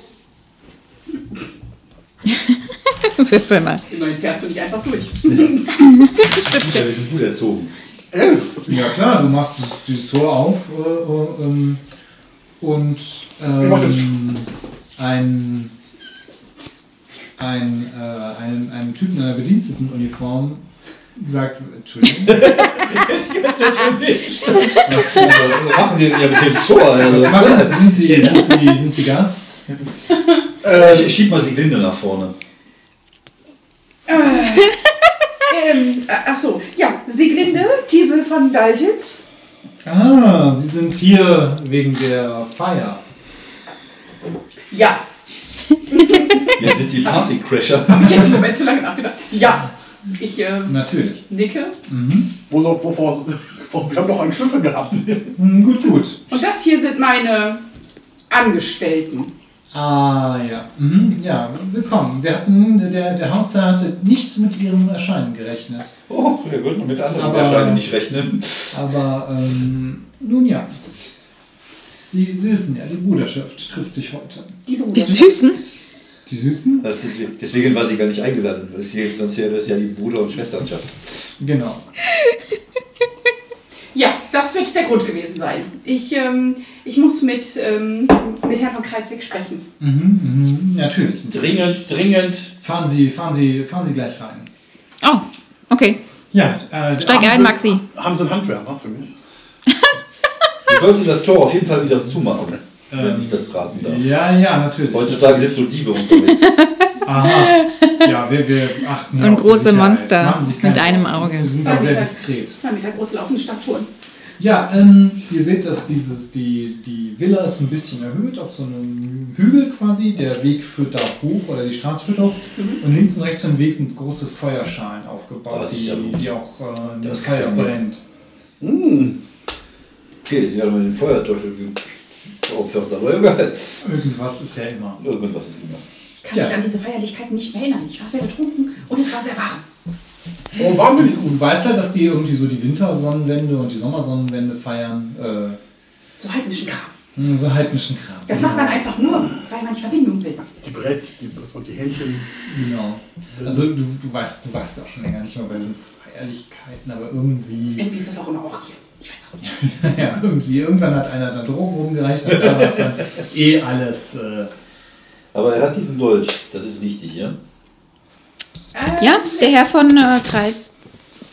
Würfel mal. Immerhin fährst du nicht einfach durch. Ja, wir sind gut erzogen. Elf. Ja klar, du machst das, dieses Tor auf äh, äh, ähm, und das. ähm, ein, ein, äh, einem, einem Typen in einer Bedienstetenuniform sagt, Entschuldigung, Was machen die denn ja mit dem Tor? Also, was machen, sind, Sie, sind, Sie, sind Sie Gast? äh, schieb mal die Glinde nach vorne. Ähm, äh, ach so, ja, Sieglinde, Tiesel von Daltitz. Ah, Sie sind hier wegen der Feier. Ja, Wir sind die Partycrasher. habe ich jetzt einen Moment zu lange nachgedacht. Ja, ich ähm, Natürlich. nicke. Wo so, wovor, wo, wir haben doch einen Schlüssel gehabt. Hm, gut, gut. Und das hier sind meine Angestellten. Ah, ja. Mhm, ja, willkommen. Wir hatten, der, der Hausherr hatte nicht mit Ihrem Erscheinen gerechnet. Oh, wir würden mit anderen Aber- Erscheinen nicht rechnen. Aber ähm, nun ja. Die, Sie wissen ja, die Bruderschaft trifft sich heute. Die. Die Süßen? Die Süßen? Also deswegen, war sie gar nicht eingeladen. weil sie- Sonst wäre das ja die Bruder- und Schwesternschaft. Genau. Ja, das wird der Grund gewesen sein. Ich, ähm, ich muss mit, ähm, mit Herrn von Kreizig sprechen. Mhm, mhm, natürlich. Dringend, dringend. Fahren Sie, fahren Sie, fahren Sie gleich rein. Oh, okay. Ja, äh, Steig ein, Sie- Maxi. Haben Sie einen Handwerker für mich? Sie sollte das Tor auf jeden Fall wieder zumachen. Wenn Ähm, ich das raten darf. Ja, ja, natürlich. Heutzutage sind so Diebe unterwegs. Aha. Ja, wir, wir achten Und auf die große. Monster mit einem. Auge. Wir sind Zwei auch sehr Meter. diskret. Zwei Meter große laufende Statuen. Ja, ähm, ihr seht, dass dieses, die, die Villa ist ein bisschen erhöht auf so einem Hügel quasi. Der Weg führt da hoch oder die Straße führt hoch. Und links und rechts vom Weg sind große Feuerschalen aufgebaut, ist die, ja die auch äh, das Feuer brennt. Okay, sie haben den Feuerteufel aber egal. Irgendwas ist ja immer. Irgendwas ist immer. Ich kann Ja. mich an diese Feierlichkeiten nicht mehr erinnern. Ich war sehr betrunken und es war sehr warm. Warum waren wir nicht? Und du weißt ja, dass die irgendwie so die Wintersonnenwende und die Sommersonnenwende feiern. Äh, So heidnischen Kram. so heidnischen Kram. Das macht man einfach nur, weil man die Verbindung will. Die Brett, die, dass man die Händchen. Genau. Also du, du weißt, du weißt auch schon länger nicht mehr bei diesen Feierlichkeiten, aber irgendwie. Irgendwie ist das auch eine Orgie. Ich weiß auch nicht. Ja, irgendwie. Irgendwann hat einer da Drogen rumgereicht und da war es dann eh alles. Äh, Aber er hat diesen Dolch, das ist wichtig, ja? Ja, der Herr von äh, Krei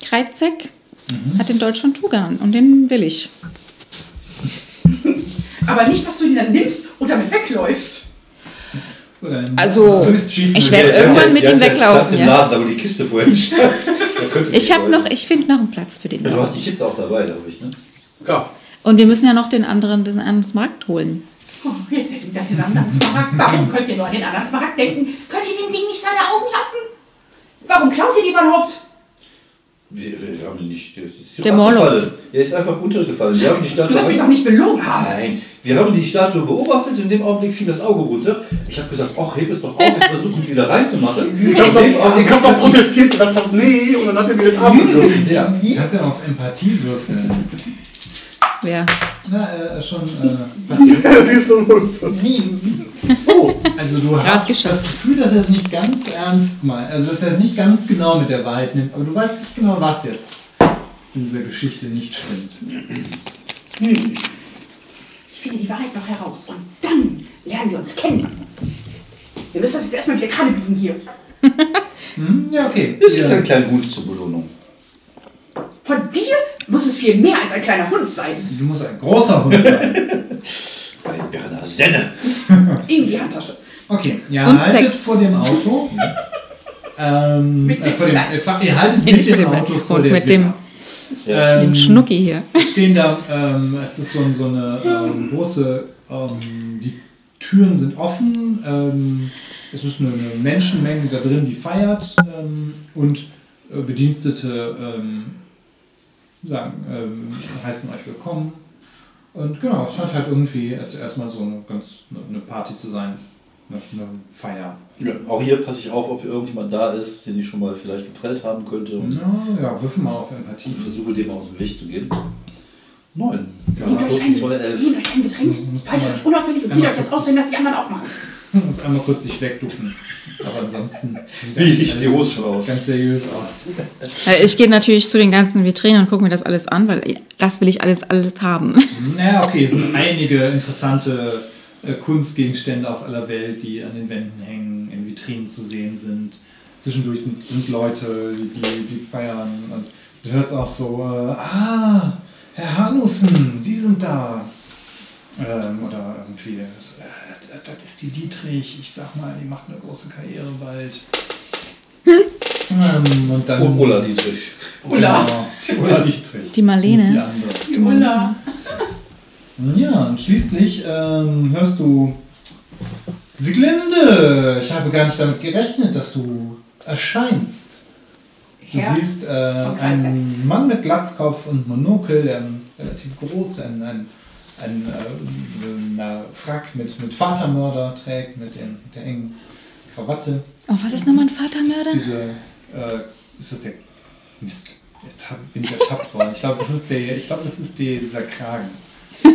Kreizek hat den Dolch von Tugan und den will ich. Aber nicht, dass du ihn dann nimmst und damit wegläufst. Also, ich werd Der- der- irgendwann mit ihm weglaufen, ja. Laden, da wo die Kiste vorhin stand. Ich habe noch, ich finde noch einen Platz für den. Ja, du hast die Kiste auch dabei, glaube ich, ne? Ja. Und wir müssen ja noch den anderen, den anderen Markt holen. Oh, ihr denkt an den anderen Smaragd. Warum könnt ihr nur an den anderen Smaragd denken? Könnt ihr dem Ding nicht seine Augen lassen? Warum klaut ihr die überhaupt? Wir, wir haben ihn nicht. Der ist Der Morlock. Er ist einfach untergefallen. Wir haben die Statue. Du wirst mich doch nicht belogen. Nein, wir haben die Statue beobachtet und in dem Augenblick fiel das Auge runter. Ich habe gesagt, ach, heb es doch auf, wir versuchen es wieder reinzumachen. Ich habe noch, ich protestiert und gesagt, nee, und dann hat er mir den Arm gegriffen. Ja. Kannst du auf Empathie würfeln? Wer? Na, äh, schon. Äh, Siehst du, sieben. Oh, also, du hast das Gefühl, dass er es nicht ganz ernst meint. Also, dass er es nicht ganz genau mit der Wahrheit nimmt. Aber du weißt nicht genau, was jetzt in dieser Geschichte nicht stimmt. Ich finde die Wahrheit noch heraus und dann lernen wir uns kennen. Wir müssen das jetzt erstmal wieder gerade biegen hier. Hm? Ja, okay. Es gibt Ja. einen kleinen Hund zur Belohnung. Von dir muss es viel mehr als ein kleiner Hund sein. Du musst ein großer Hund sein. Ein Berner Senne. In die Handtasche. Okay, ja, Und haltet Sex. vor dem Auto. ähm, Mit äh, dem- vor dem, nein. äh, fa- ihr haltet Nee, mit nicht mit dem dem Auto vor der mit dem. Ja. dem Ähm, Schnucki hier. stehen da, ähm, es ist so, so eine ähm, große, ähm, die Türen sind offen. Ähm, es ist eine, eine Menschenmenge da drin, die feiert. Ähm, und äh, Bedienstete ähm, sagen, ähm, heißen euch willkommen. Und genau, es scheint halt irgendwie erst- erstmal so eine ganz eine- eine Party zu sein. Eine, eine Feier. Ja, auch hier passe ich auf, ob irgendjemand da ist, den ich schon mal vielleicht geprellt haben könnte und Ja, ja, würfel mal auf Empathie. versuche dem aus dem Weg zu gehen. Neun. Ja, plus ein, zwei, elf. nehmt euch ein Getränk, euch unauffällig und zieht euch das aus, wenn das die anderen auch machen. Du musst einmal kurz dich wegducken. Aber ansonsten sieht Wie ich die Hose schon aus. ganz seriös aus. Äh, Ich gehe natürlich zu den ganzen Vitrinen und gucke mir das alles an, weil das will ich alles, alles haben. Naja, okay, es sind einige interessante äh, Kunstgegenstände aus aller Welt, die an den Wänden hängen, in Vitrinen zu sehen sind. Zwischendurch sind, sind Leute, die, die feiern. Und du hörst auch so, äh, ah, Herr Hanussen, Sie sind da. Ähm, oder irgendwie, so, äh, das ist die Dietrich, ich sag mal, die macht eine große Karriere bald. ähm, und dann. Und Ulla Dietrich. Ulla. Die Ulla Dietrich. Die Marlene. Nicht die andere. Ulla. Ja, und schließlich ähm, hörst du Sieglinde, ich habe gar nicht damit gerechnet, dass du erscheinst. Du Herr siehst äh, einen Mann mit Glatzkopf und Monokel, der relativ groß, ein, ein, ein äh, Frack mit, mit Vatermörder trägt, mit, dem, mit der engen Krawatte. Oh, was ist nochmal ein Das Vatermörder? ist diese, äh, ist das der Mist. Jetzt hab, bin ich ertappt worden. Ich glaube, das ist der, ich glaube, das ist die, dieser Kragen.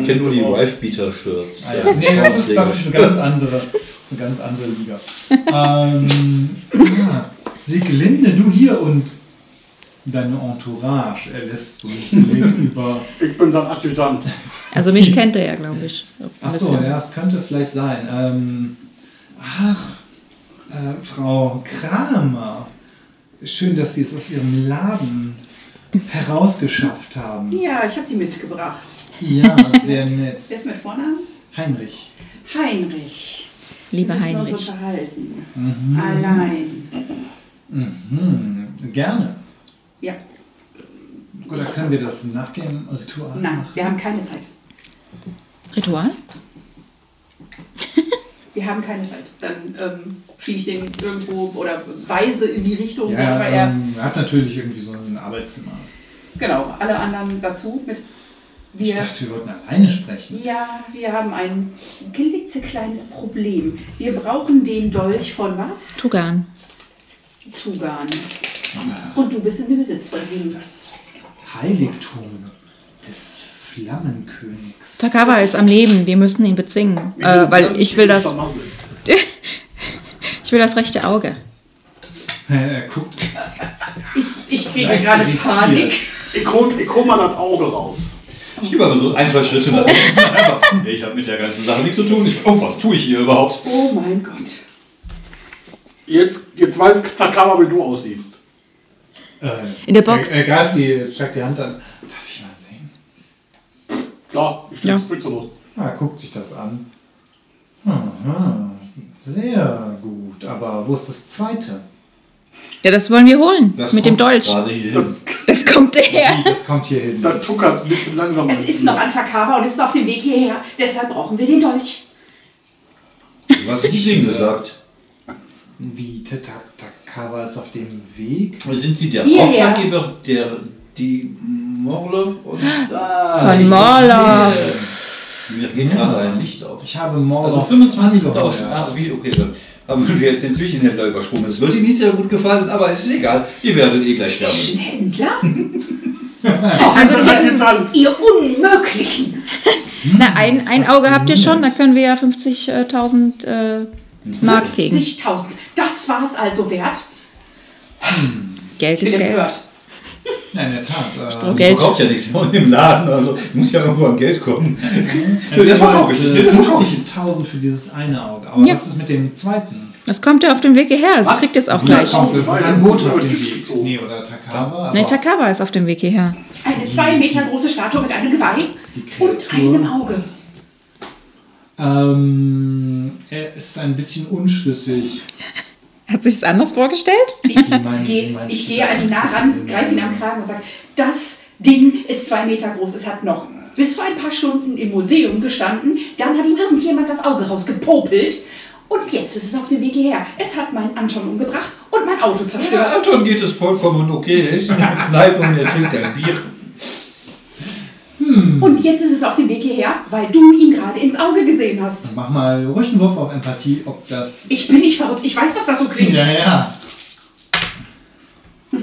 Ich kenne nur die Wife-Beater-Shirts. Ah, ja. Nee, das ist, das ist eine ganz andere, das ist eine ganz andere Liga. ähm, ja, Sieglinde, du hier und deine Entourage. Er lässt so einen Blick über. Ich bin sein Adjutant. Also mich kennt er ja, glaube ich. Achso, ja, es könnte vielleicht sein. Ähm, ach, äh, Frau Kramer. Schön, dass Sie es aus Ihrem Laden herausgeschafft haben. Ja, ich habe sie mitgebracht. Ja, sehr nett. Wer ist mit Vornamen? Heinrich. Heinrich. Lieber Wir müssen uns Heinrich. unterhalten. Mhm. Allein. Mhm. Gerne. Ja. Oder können wir das nach dem Ritual Nein, machen? wir haben keine Zeit. Ritual? Wir haben keine Zeit. Dann ähm, schiebe ich den irgendwo oder weise in die Richtung, Ja, er. ähm, er hat natürlich irgendwie so ein Arbeitszimmer. Genau, alle anderen dazu mit. Ich Wir, dachte, wir wollten alleine sprechen. ja, wir haben ein klitzekleines Problem. Wir brauchen den Dolch von was? Tugan. Tugan. Und du bist in dem Besitz von ihm. das Heiligtum des Flammenkönigs. Takawa ist am Leben, wir müssen ihn bezwingen. Äh, weil ich will das, ich will das rechte Auge. Er guckt. Ich kriege Leicht gerade. Panik. Ich hol, ich hol mal das Auge raus. Ich gebe aber so ein, zwei Schritte nach hinten. Ich habe mit der ganzen Sache nichts zu tun. Ich, oh, was tue ich hier überhaupt? Oh mein Gott. Jetzt, jetzt weiß Takama, wie du aussiehst. In der Box. Er, er greift die, streckt die Hand an. Darf ich mal sehen? Klar, ich Ja. zur Not. Ah, er guckt sich das an. Aha, sehr gut. Aber wo ist das zweite? Ja, das wollen wir holen. Das mit dem kommt Dolch. Gerade hier hin. Das kommt her. Das kommt hier hin. Dann tuckert ein bisschen langsamer. Es ist noch an Takava und es ist auf dem Weg hierher. Deshalb brauchen wir den Dolch. Was die Ding gesagt? Wie Teta- Takawa ist auf dem Weg. Sind Sie der Hierher. Auftraggeber, der die Morlov und. Ah, Von Morlov. Mir geht gerade ein Licht auf. Ich habe morgen. Also 25.000. Ah, wie, okay, dann haben wir jetzt den Zwischenhändler übersprungen. Es wird Ihnen nicht sehr gut gefallen, aber es ist egal. Ihr werdet eh gleich sterben. Zwischenhändler? Also, Adjutant! Ihr Unmöglichen! Na, ein, ein Auge habt ihr schon, da können wir ja 50.000 äh, Mark kriegen. 50.000. Das war es also wert. Geld Ich ist Geld. empört. Ja, in der Tat. Äh, Sie Geld. verkauft ja nichts im Laden, also muss ja irgendwo an Geld kommen. das verkaufe ich das verkaufe ich. 50.000 für dieses eine Auge. Aber Ja. was ist mit dem zweiten? Das kommt ja auf dem Weg hierher, also Was? kriegt ihr es auch gleich. komm. Das ist ein Boot auf dem Weg. Nee, oder Takawa. Nee, aber Takawa ist auf dem Weg hierher. Eine zwei Meter große Statue mit einem Geweih und einem Auge. Ähm, er ist ein bisschen unschlüssig. Hat sich das anders vorgestellt? Ich, wie gehe, meinen ich gehe an ihn nah ran, greife ihn am Kragen und sage, das Ding ist zwei Meter groß. Es hat noch bis vor ein paar Stunden im Museum gestanden, dann hat ihm irgendjemand das Auge rausgepopelt und jetzt ist es auf dem Weg hierher. Es hat meinen Anton umgebracht und mein Auto Ja, zerstört. Anton geht es vollkommen okay. Er ist in der Kneipe und er trinkt ein Bier. Und jetzt ist es auf dem Weg hierher, weil du ihn gerade ins Auge gesehen hast. Mach mal ruhig einen Wurf auf Empathie, ob das. Ich bin nicht verrückt, ich weiß, dass das so klingt. Ja, ja.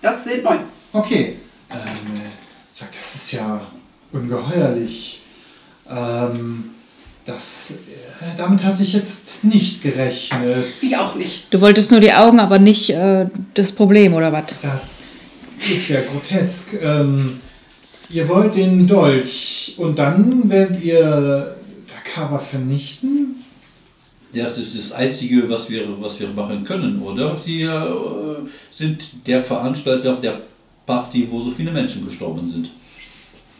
Das sind neun. Okay. Ähm, äh, sagt, das ist ja ungeheuerlich. Ähm, das, äh, damit hatte ich jetzt nicht gerechnet. Ich auch nicht. Du wolltest nur die Augen, aber nicht äh, das Problem, oder was? Das ist ja grotesk. Ähm, ihr wollt den Dolch und dann werdet ihr Takava vernichten? Ja, das ist das Einzige, was wir, was wir machen können, oder? Sie äh, sind der Veranstalter der Party, wo so viele Menschen gestorben sind.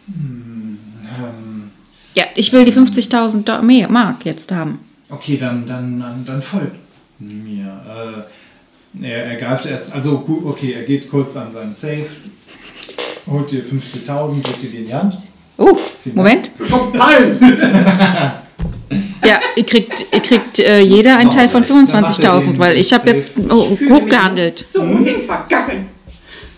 Ähm, Ja, ich will die 50.000 Do- mehr Mark jetzt haben. okay, dann, dann, dann, dann folgt mir. Äh, er, er greift erst, also gut, okay, er geht kurz an seinen Safe, holt dir 50.000, drückt dir die in die Hand. Oh, Vielen Moment. Teilen! Ja, ihr kriegt, ihr kriegt äh, jeder einen Teil von Dann macht er 25.000, den weil ich habe jetzt oh, hochgehandelt. So hintergangen.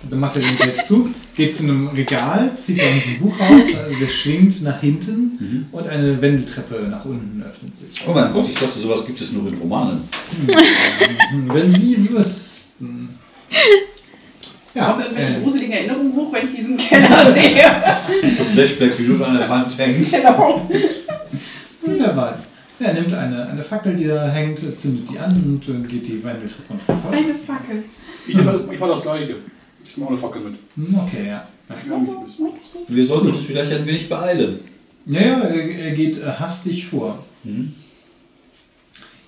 Dann macht er den Safe zu, geht zu einem Regal, zieht da ein Buch raus, also der schwingt nach hinten und eine Wendeltreppe nach unten öffnet sich. Oh mein Gott, ich dachte, sowas gibt es nur in Romanen. Hm, Wenn Sie wüssten. Ja, Kommen irgendwelche äh, gruseligen Erinnerungen hoch, wenn ich diesen Keller sehe? So Flashbacks, wie du an der Wand hängst. genau. wer weiß. Er nimmt eine, eine Fackel, die da hängt, zündet die an und äh, geht die Wendeltreppe runter. vor. Eine Fackel. Ich nehme das, ich mach das gleiche. Ich nehme auch eine Fackel mit. Hm, Okay, ja. Wir sollten uns vielleicht ein wenig beeilen. Ja, ja, er, er geht äh, hastig vor. Mhm.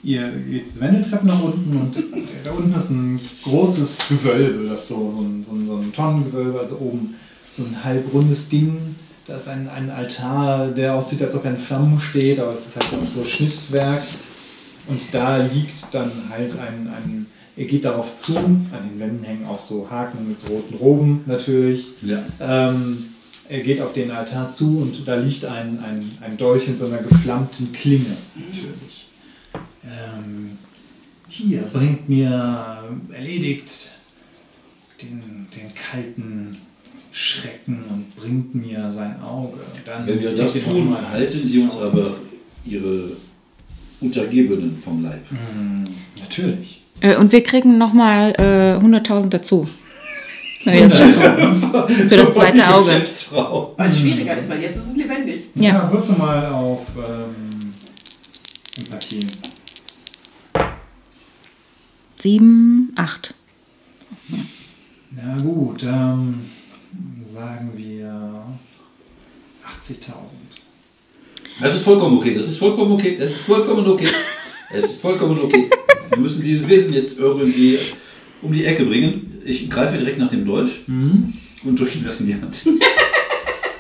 Ihr geht die Wendeltreppe nach unten und da unten ist ein großes Gewölbe, das so, so, ein, so, ein, so ein Tonnengewölbe, also oben so ein halbrundes Ding. Da ist ein, ein Altar, der aussieht, als ob er in Flammen steht, aber es ist halt auch so Schnitzwerk. Und da liegt dann halt ein, ein, er geht darauf zu, an den Wänden hängen auch so Haken mit roten Roben natürlich. Ja. Ähm, er geht auf den Altar zu und da liegt ein, ein, ein Dolch in so einer geflammten Klinge, natürlich. Ähm, hier, bringt mir erledigt den, den kalten Schrecken und bringt mir sein Auge. Dann Wenn wir das tun, mal halten Sie uns 50.000. aber Ihre Untergebenen vom Leib. Hm, natürlich. Äh, und wir kriegen nochmal äh, 100.000 dazu. Das schaffen. Für das zweite Auge. Weil es schwieriger ist, weil jetzt ist es lebendig. Ja. würfel mal auf ähm, 7, 8. Na gut, ähm, sagen wir 80.000. Das ist vollkommen okay, das ist vollkommen okay, das ist vollkommen okay. Es ist vollkommen okay. Wir müssen dieses Wesen jetzt irgendwie um die Ecke bringen. Ich greife direkt nach dem Dolch und drücke ihm das in die Hand.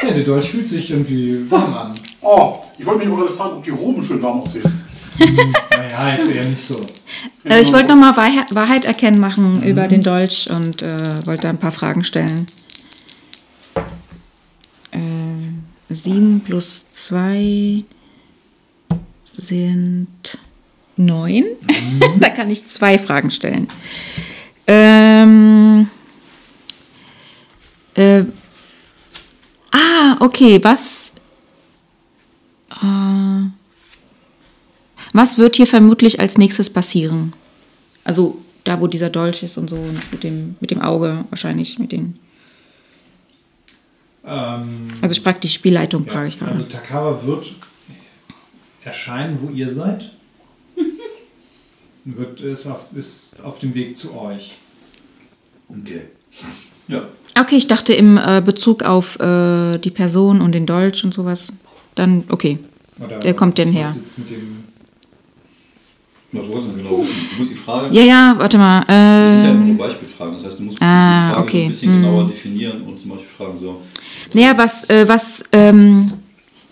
Ja, der Dolch fühlt sich irgendwie warm an. Oh, ich wollte mich auch gerade fragen, ob die Roben schön warm aussehen. Naja, jetzt eher nicht so. Äh, ich wollte nochmal Wahrheit, Wahrheit erkennen machen über den Dolch und äh, wollte da ein paar Fragen stellen. Äh, 7 plus 2 sind 9. da kann ich zwei Fragen stellen. Ähm, äh, ah, okay, was. Äh, was wird hier vermutlich als nächstes passieren? Also da, wo dieser Dolch ist und so, und mit dem, mit dem Auge wahrscheinlich, mit den. Ähm, Also ich frage die Spielleitung, ja, frage ich gerade. also Takawa wird erscheinen, wo ihr seid. wird, ist, auf, ist auf dem Weg zu euch. Okay. Ja. Okay, ich dachte im äh, Bezug auf äh, die Person und den Dolch und sowas. Dann, okay. Oder Der kommt denn her? Jetzt mit dem, Was wolltest du genau wissen? Du musst die Frage. Ja, ja, warte mal. Das sind ja immer Äh, nur Beispielfragen. Das heißt, du musst Ah, die Frage okay. ein bisschen Hm. genauer definieren und zum Beispiel fragen so. naja, was, äh, was, ähm,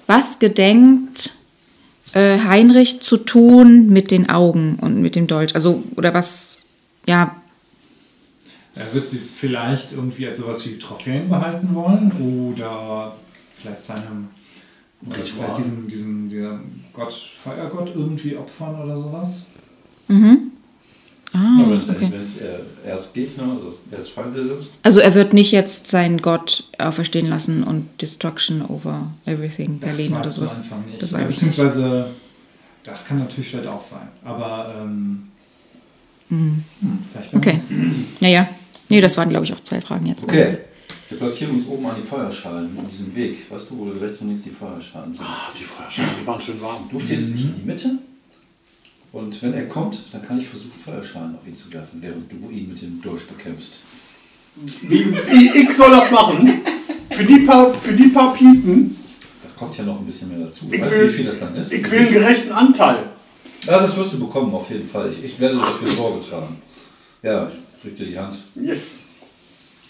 was gedenkt äh, Heinrich zu tun mit den Augen und mit dem Dolch? Also, oder was, ja, er wird sie vielleicht irgendwie als sowas wie Trophäen behalten wollen oder vielleicht seinem oder Ritual. vielleicht diesem, diesem, diesem Gott, Feuergott irgendwie opfern oder sowas. Ah, Aber wenn es, okay. wenn es eher Erzgegner, also Erzfeinde sind. Also er wird nicht jetzt seinen Gott auferstehen lassen und Destruction over everything Das verlegen oder sowas. Anfang nicht. Das weiß ich nicht. Beziehungsweise, das kann natürlich vielleicht auch sein. Aber, ähm, hm, vielleicht Okay. Naja. Nee, das waren, glaube ich, auch zwei Fragen jetzt. Okay. Wir platzieren uns oben an die Feuerschalen in diesem Weg. Weißt du, wo rechts und links die Feuerschalen sind? Ah, die Feuerschalen, die waren schön warm. Du stehst nicht in die Mitte. Und wenn er kommt, dann kann ich versuchen, Feuerschalen auf ihn zu werfen, während du ihn mit dem Dolch bekämpfst. Wie, wie ich soll das machen? Für die paar, für die paar Piepen, Da kommt ja noch ein bisschen mehr dazu. Ich weißt will- du, wie viel das dann ist? ich will einen gerechten Anteil. Ja, das wirst du bekommen, auf jeden Fall. Ich, ich werde dafür Sorge tragen. Ja, ich drück dir die Hand. Yes.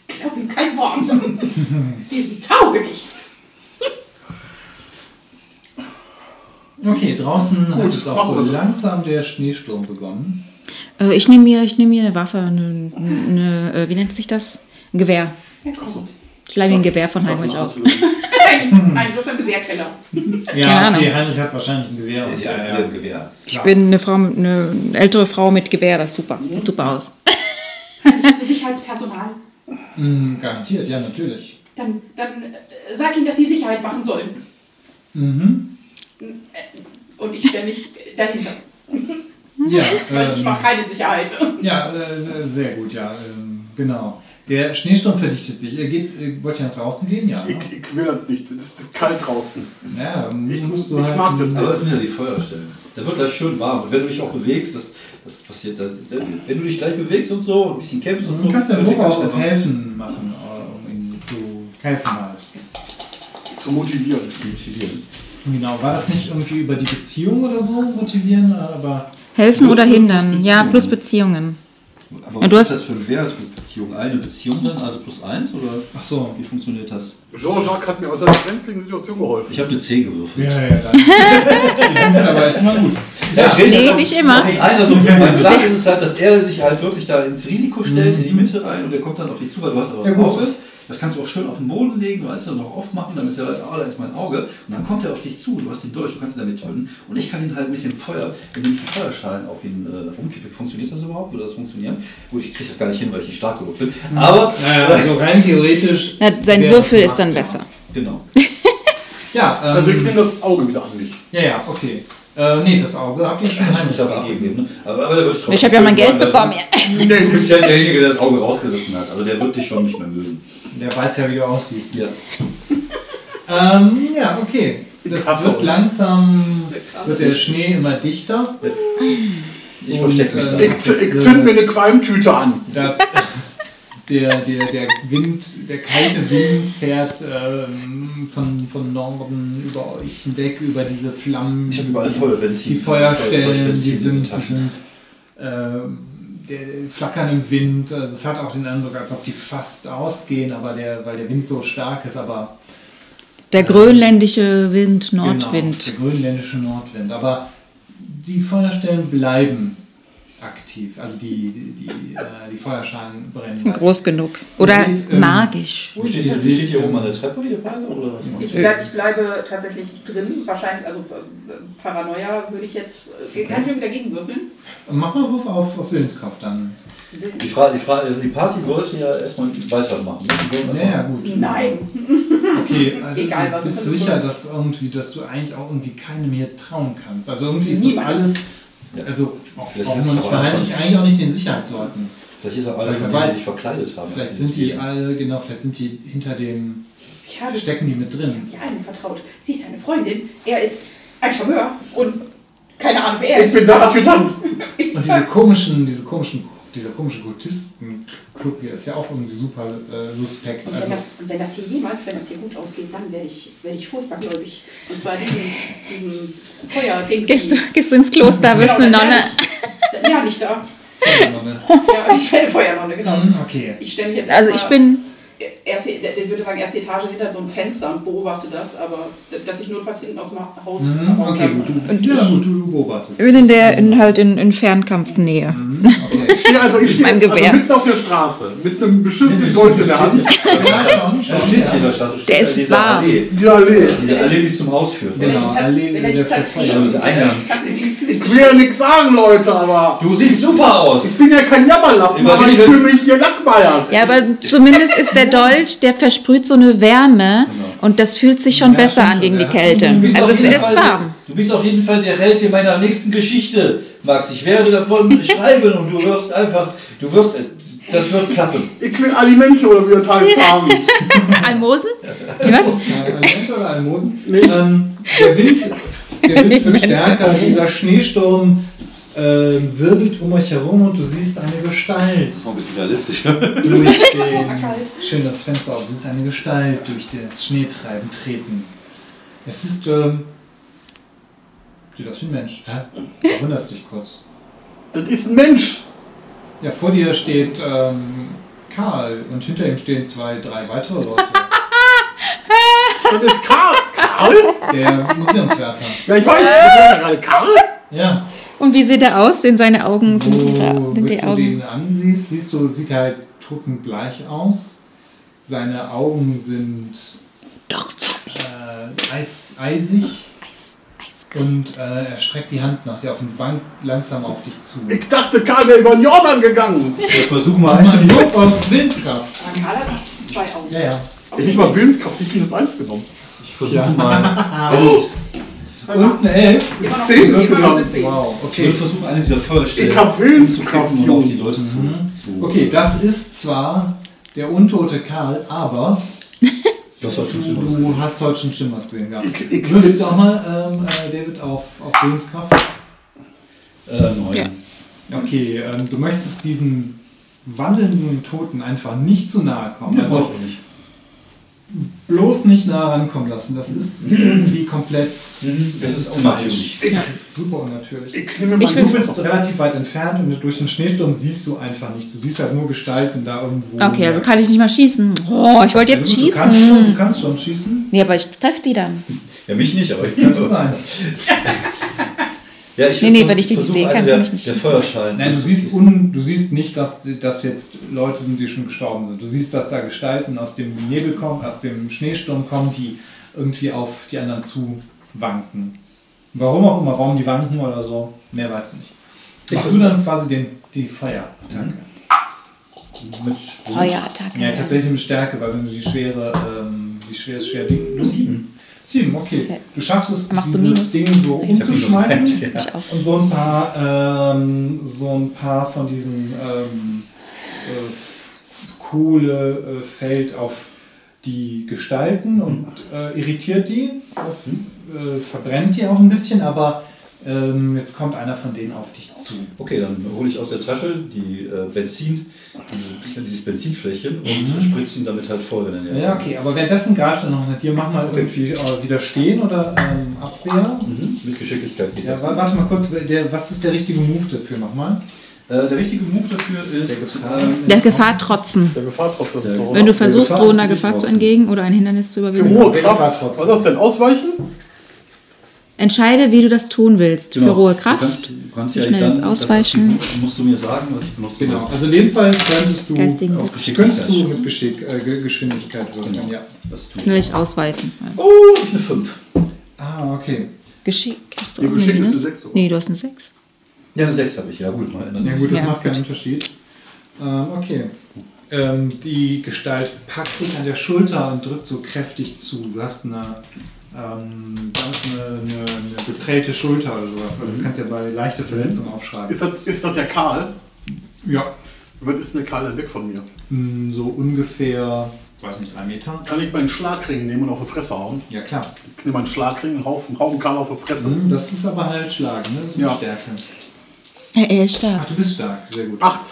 Glaub ihm kein Wort. Diesem Tauge Okay, draußen hat Gut, jetzt auch so langsam der Schneesturm begonnen. Äh, ich nehme mir, ich nehm mir eine Waffe, eine, eine, äh, wie nennt sich das? Ein Gewehr. Kommt. Ich leihe mir ein Gewehr von Heinrich aus. Ein, ein großer Gewehrkeller. Ja, Ahnung. okay, Heinrich hat wahrscheinlich ein Gewehr. Ist und- ja ein Gewehr. Ich bin eine Frau, eine ältere Frau mit Gewehr, das ist super. Sieht super aus. Nicht zu Sicherheitspersonal. Mm, garantiert, ja, natürlich. Dann, dann äh, sag ihm, dass sie Sicherheit machen sollen. Mhm. Und ich stelle mich dahinter. Ja, Weil ich ähm, mache keine Sicherheit. ja äh, sehr- gut, ja, ähm, genau. Der Schneesturm verdichtet sich. Ihr geht, ihr wollt ja nach draußen gehen, ja. Ne? Ich, ich will das nicht. Es ist kalt draußen. Ja, Ich- musst du ich halt. mag das Aber das sind ja die Feuerstellen. Da wird gleich schön warm. Und wenn du dich auch bewegst, das, das passiert. Das, wenn du dich gleich bewegst und so, und ein bisschen kämpfst und so, Du kannst ja ganz auf, helfen machen, äh, um ihn zu helfen halt. Zu motivieren. Motivieren. Genau, war das nicht irgendwie über die Beziehung oder so motivieren, aber Helfen oder hindern? plus Ja, plus Beziehungen. Aber Ja, was du ist hast- das für ein Wert mit Beziehung? Eine Beziehung dann, also plus eins? Oder ach so. wie funktioniert das? Jean-Jacques hat mir aus einer brenzligen Situation geholfen. Ich habe eine 10 gewürfelt. Ja, ja, sind aber echt immer gut. Ja, rede Nee, einfach nicht immer. Einer so, mein Plan ist es halt, dass er sich halt wirklich da ins Risiko stellt, in die Mitte rein und der kommt dann auf dich zu, weil du hast aber Ja, gut. Auge. Das kannst du auch schön auf den Boden legen, weißt du, und noch aufmachen, damit er weiß, ah, da ist mein Auge. Und dann kommt er auf dich zu, du hast den Dolch, du kannst ihn damit töten. Und ich kann ihn halt mit dem Feuer, indem ich die Feuerschalen auf ihn äh, umkippe. Funktioniert das überhaupt? Würde das funktionieren? Gut, ich kriege das gar nicht hin, weil ich nicht stark genug bin. Aber, Naja, also rein theoretisch. Ja, sein Würfel ist dann besser. genau. Ja, ähm, Also ich nehme das Auge wieder an mich. ja, ja, okay. Äh, nee, das Auge habt ihr schon Ich heimgegeben. abgegeben. Ne? Aber, aber Ich habe ja mein Geld bekommen. Du bist ja derjenige, der das Auge rausgerissen hat. Also der wird dich schon nicht mehr mögen. Der weiß ja, wie du aussiehst. Ja. Ähm, ja, okay. Das Krass, wird oder? langsam, wird krass. wird der Schnee immer dichter. Ich verstecke mich da. äh, Ich, zünd mir eine Qualmtüte an. Da, der, der, der Wind, der kalte Wind fährt ähm, von, von Norden über euch hinweg, über diese Flammen. Ich habe überall Feuerbenzin. die Feuerstellen, die Feuerzeug, sind, die sind ähm, der flackern im Wind. Also es hat auch den Eindruck, als ob die fast ausgehen, aber der, weil der Wind so stark ist, aber Der grönländische Wind, Genau, Nordwind. der grönländische Nordwind. Aber die Feuerstellen bleiben aktiv. Also die, die, die, äh, die Feuerschalen brennen. Sind groß genug. Oder seht, ähm, magisch. Wo steht, ihr, steht ihr oben an der Treppe? Oder was macht Ich, bleib, ich bleibe tatsächlich drin. Wahrscheinlich, also äh, Paranoia würde ich jetzt. äh, Kann ich irgendwie dagegen würfeln? Mach mal Wurf auf, auf Willenskraft dann. Die Frage, die Frage, also die Party sollte ja erstmal weitermachen. ne? Die Ja, ja, gut. Nein. Okay, also Egal, was bist ist. sicher, dass irgendwie, dass du eigentlich auch irgendwie keinem hier trauen kannst. Also irgendwie ist Niemand. das alles, Ja. also auch, auch noch nicht eigentlich auch nicht den Sicherheitsleuten. Vielleicht ist auch alle Weil von denen, die weiß, sich verkleidet haben. Vielleicht sind die alle, genau, vielleicht sind die hinter dem, Ich habe stecken die mit drin. ihr allen vertraut. Sie ist seine Freundin. Er ist ein Charmeur. Und keine Ahnung, wer er Ich ist. bin sein Adjutant. Und diese komischen, diese komischen, dieser komische Kultisten-Club hier ist ja auch irgendwie super äh, suspekt. Und wenn Also, das, wenn das hier jemals, wenn das hier gut ausgeht, dann werde ich, werde ich furchtbar gläubig. Und zwar diesem, diesem Feuerdings. Gehst du, gehst du ins Kloster, wirst eine Genau, dann Nonne. ich- Ja, nicht da. Feuernonne. Ja, ich werde Feuernonne, genau. Mhm, okay. Ich stelle mich jetzt Also ich bin, erste, der würde sagen, erste Etage hinter so einem Fenster und beobachte das, aber dass ich notfalls hinten aus dem Haus Mhm, okay, gut. Du, ja, gut, du beobachtest. Ich bin in der in, halt in, in Fernkampfnähe. Ich stehe also, ich stehe jetzt also mitten auf der Straße mit einem beschissenen Gold in der Hand. Der ist warm. Allee. Diese Allee. Diese Allee, die zum Haus führt. Wenn ich Genau, Allee wenn der ich zertrete, Also Eingangs. Ich will ja nichts sagen, Leute, aber Du siehst super aus. ich bin ja kein Jammerlappen, aber ich fühle mich hier lackmeiert. Ja, aber zumindest ist der Dolch, der versprüht so eine Wärme und das fühlt sich schon Ja, besser an gegen die ja. Kälte. Du bist Also es ist Fall- warm. Du bist auf jeden Fall der Held in meiner nächsten Geschichte, Max. Ich werde davon schreiben und du wirst einfach, du wirst, das wird klappen. Ich will Alimente oder wie das heißt haben. Almosen? Was? Alimente oder Almosen? Ähm, der Wind, der Wind wird stärker, dieser Schneesturm äh, wirbelt um euch herum und du siehst eine Gestalt Noch ein bisschen realistisch. durch den. Schön das Fenster auf. Du siehst eine Gestalt durch das Schneetreiben treten. Es ist. Ähm, sieht aus wie ein Mensch. Hä? Du wunderst dich kurz. Das ist ein Mensch. Ja, vor dir steht ähm, Karl und hinter ihm stehen zwei, drei weitere Leute. Das ist Karl. Karl? Der Museumswärter. Ja, ich weiß, das war ja gerade Karl. Ja. Und wie sieht er aus? Sind seine Augen, sind, ihre, sind die du Augen? den ansiehst, siehst du, sieht er halt totenbleich aus. Seine Augen sind Doch, Zombie. äh, eis, eisig Eis, Eis. und äh, er streckt die Hand nach dir auf und wankt langsam auf dich zu. Ich dachte, Karl wäre über den Jordan gegangen. Versuch Mach mal. einen Wurf auf Windkraft. Karl hat zwei Augen. Ja, ja. Ich hab nicht mal Willenskraft, nicht minus eins genommen. Ich versuche mal. Und eine Elf. Immer noch- Zehn immer noch insgesamt. Wow, Ich würde okay. versuchen, eine dieser Feuerstellen Ich hab Willenskraft, umzukippen und auf die. Leute zu. zu Okay, das ist zwar der untote Karl, aber Das du hast heute schon Schimmers gesehen gehabt. Ich- ich- Würfelst auch mal, ähm, äh, David, auf, auf Willenskraft? Äh, neun. Ja. Okay, ähm, du möchtest diesen wandelnden Toten einfach nicht zu nahe kommen. Ja, also also, nicht. Bloß nicht nah rankommen lassen. Das ist irgendwie komplett. Das ist falsch. unnatürlich. Ja, super unnatürlich. Ich nehme Ich mein will- Du bist relativ weit entfernt und durch den Schneesturm siehst du einfach nichts. Du siehst halt nur Gestalten da irgendwo. Okay, also kann ich nicht mal schießen. Oh, ich wollte Ja, jetzt gut, Du kannst, schon, du schießen. kannst schon schießen. Nee, aber ich treffe die dann. Ja, mich nicht, aber Das könnte sein. Ja, ich Nee, nee, wenn ich die nicht sehen kann, eine kann der, ich nicht Der. Feuerschalen. Nein, du siehst, un, du siehst nicht, dass das jetzt Leute sind, die schon gestorben sind. Du siehst, dass da Gestalten aus dem Nebel kommen, aus dem Schneesturm kommen, die irgendwie auf die anderen zu wanken. Warum auch immer, warum die wanken oder so, mehr weißt du nicht. Mach du dann quasi den, die Feuerattacke. Mit Feuerattacke. Ja, tatsächlich mit Stärke, weil wenn du die schwere, ähm, die schwer ist schwer Ding. Du sieben. Sieben, okay. Okay. Du schaffst es, Machst dieses? Ding so umzuschmeißen. ja. Und so ein paar, ähm, so ein paar von diesen ähm, äh, Kohle äh, fällt auf die Gestalten und äh, irritiert die, äh, verbrennt die auch ein bisschen, aber ähm, jetzt kommt einer von denen auf dich zu. Okay, dann hole ich aus der Tasche die äh, Benzin, diese, dieses Benzinfläschchen und Mhm. spritze ihn damit halt voll, wenn er Ja, okay, aber währenddessen greift er noch nach dir. Mach mal Okay. irgendwie äh, widerstehen oder ähm, Abwehr. Mhm. Mit Geschicklichkeit geht Ja, das. wa- warte mal kurz, der, was ist der richtige Move dafür nochmal? Äh, der richtige Move dafür ist. Der Gefahr. ähm, Der Gefahr trotzen. Der Gefahr doch, Wenn du versuchst, Gefahr drohender sich Gefahr zu entgegen oder ein Hindernis zu Für überwinden. hohe Der Gefahr Kraft. Was ist das denn? Ausweichen? Entscheide, wie du das tun willst. Für genau. rohe Du Kraft. kannst, du kannst Wie ja schnelles dann, Ausweichen. Das musst du mir sagen, was ich benutze. Genau, also in dem Fall könntest du, Geistigen Auf könntest Geschicklichkeit. du mit Geschick, äh, Ge- Geschwindigkeit wirken. Genau. Ja. Das tue ich. Schnell ausweichen. Oh, ich eine 5. Ah, okay. Geschick. Hast du Ja, auch Geschick eine ist eine Minus? sechs, oder? Nee, du hast eine 6. Ja, eine 6 habe ich, ja gut. Mal ändern. Ja gut, das Ja, macht keinen gut. Unterschied. Ähm, okay. Ähm, die Gestalt packt dich an der Schulter und drückt so kräftig zu. Du hast eine, ähm, eine, eine, eine geprellte Schulter oder sowas. Also du kannst ja bei leichte Verletzungen aufschreiben. Ist das, ist das der Karl? Ja. Wann ist denn der Karl denn weg von mir? Mm, So ungefähr, weiß nicht, drei Meter. Kann ich meinen Schlagring nehmen und auf die Fresse hauen? Ja klar. Ich nehme meinen Schlagring und hau, hau den Karl auf die Fresse. Mm, Das ist aber halt Schlagen, ne? Das ist mit Ja. Stärke. Er ist Ach, stark. du bist stark, sehr gut. Acht.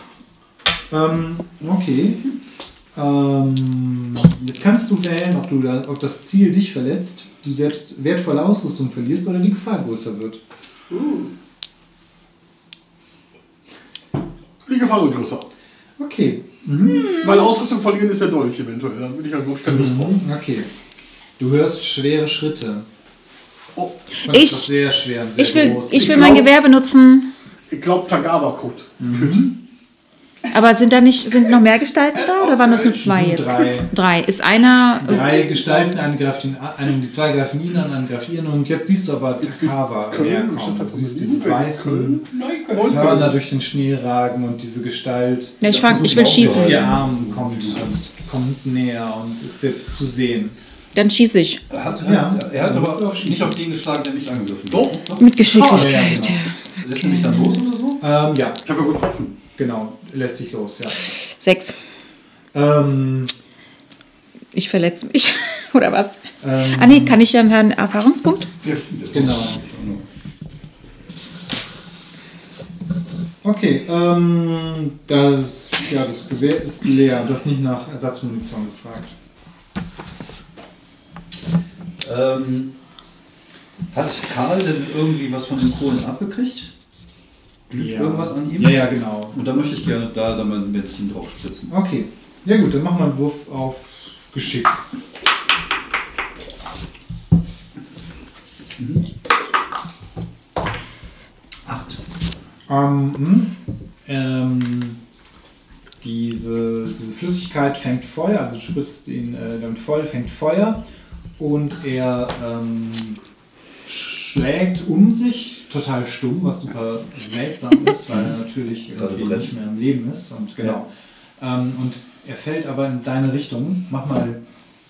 Ähm, okay. Ähm, jetzt kannst du wählen, ob, du da, ob das Ziel dich verletzt, du selbst wertvolle Ausrüstung verlierst oder die Gefahr größer wird. Die Gefahr wird größer. Okay. Meine Ausrüstung verlieren ist der Dolch eventuell. Dann würde ich halt wirklich keine Lust drauf. Mhm, Okay. Du hörst schwere Schritte. Oh, Das Ich- sehr schwer sehr Ich will, groß. ich will Ich mein glaub- Gewehr benutzen. ich glaube Tagawa guckt. Aber sind da nicht, sind noch mehr Gestalten da oder waren das nur zwei sind jetzt? drei. Drei. Ist einer. Drei Gestalten, eine greift ihn an, eine, die zwei greifen ihn an, eine greift ihn und jetzt siehst du aber Takava Stadt kommen. Du siehst diese weißen Hörner durch den Schnee ragen und diese Gestalt. Ja, ich fang- ich will schießen. Vier Armen kommt, kommt näher und ist jetzt zu sehen. Dann schieße ich. Er hat, Ja. er hat aber nicht auf den geschlagen, der mich angegriffen hat. Doch, Mit Geschicklichkeit. Oh, ja, ja, genau. Lässt er mich dann los oder so? Ähm, ja, ich habe ja getroffen. Genau. Lässt sich los, ja. Sechs. Ähm, Ich verletze mich. oder was? ähm, Ah, nee, kann ich ja einen Erfahrungspunkt? Ja, Genau. Okay, ähm, das, ja, das Gewehr ist leer. Du hast nicht nach Ersatzmunition gefragt. Ähm, hat Karl denn irgendwie was von den Kohlen abgekriegt? Glüht irgendwas an ihm? Ja, ja, genau. Und da möchte ich gerne da dann mein Benzin drauf spritzen. Okay. Ja gut, dann machen wir einen Wurf auf Geschick. Acht. Ähm, hm, ähm, diese, diese Flüssigkeit fängt Feuer, also spritzt ihn äh, damit voll, fängt Feuer und er ähm, schlägt um sich, total stumm, was super seltsam ist, weil er natürlich irgendwie nicht mehr im Leben ist. Und genau. Ähm, und er fällt aber in deine Richtung. Mach mal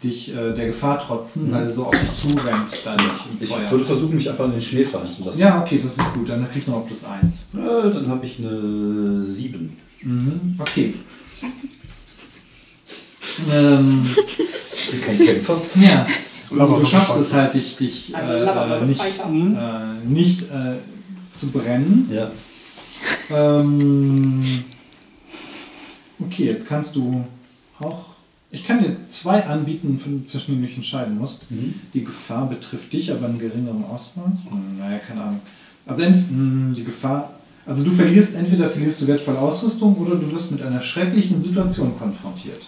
dich äh, der Gefahr trotzen, weil er so auf dich zurennt dann Ich Feuer. würde versuchen, mich einfach in den Schnee fallen zu lassen. Ja, okay, das ist gut. Dann kriegst du noch plus eins. Äh, dann habe ich eine 7. Mhm, okay. ähm, Ich bin kein Kämpfer. ja. Lava du schaffst es halt, dich, dich äh, äh, nicht, Fighter. äh, nicht äh, zu brennen. Ja. Ähm, okay, jetzt kannst du auch. Ich kann dir zwei anbieten, von- zwischen denen du dich entscheiden musst. Mhm. Die Gefahr betrifft dich, aber in geringerem Ausmaß. Hm, naja, keine Ahnung. Also hm, die Gefahr. Also du verlierst, entweder verlierst du wertvolle Ausrüstung oder du wirst mit einer schrecklichen Situation konfrontiert.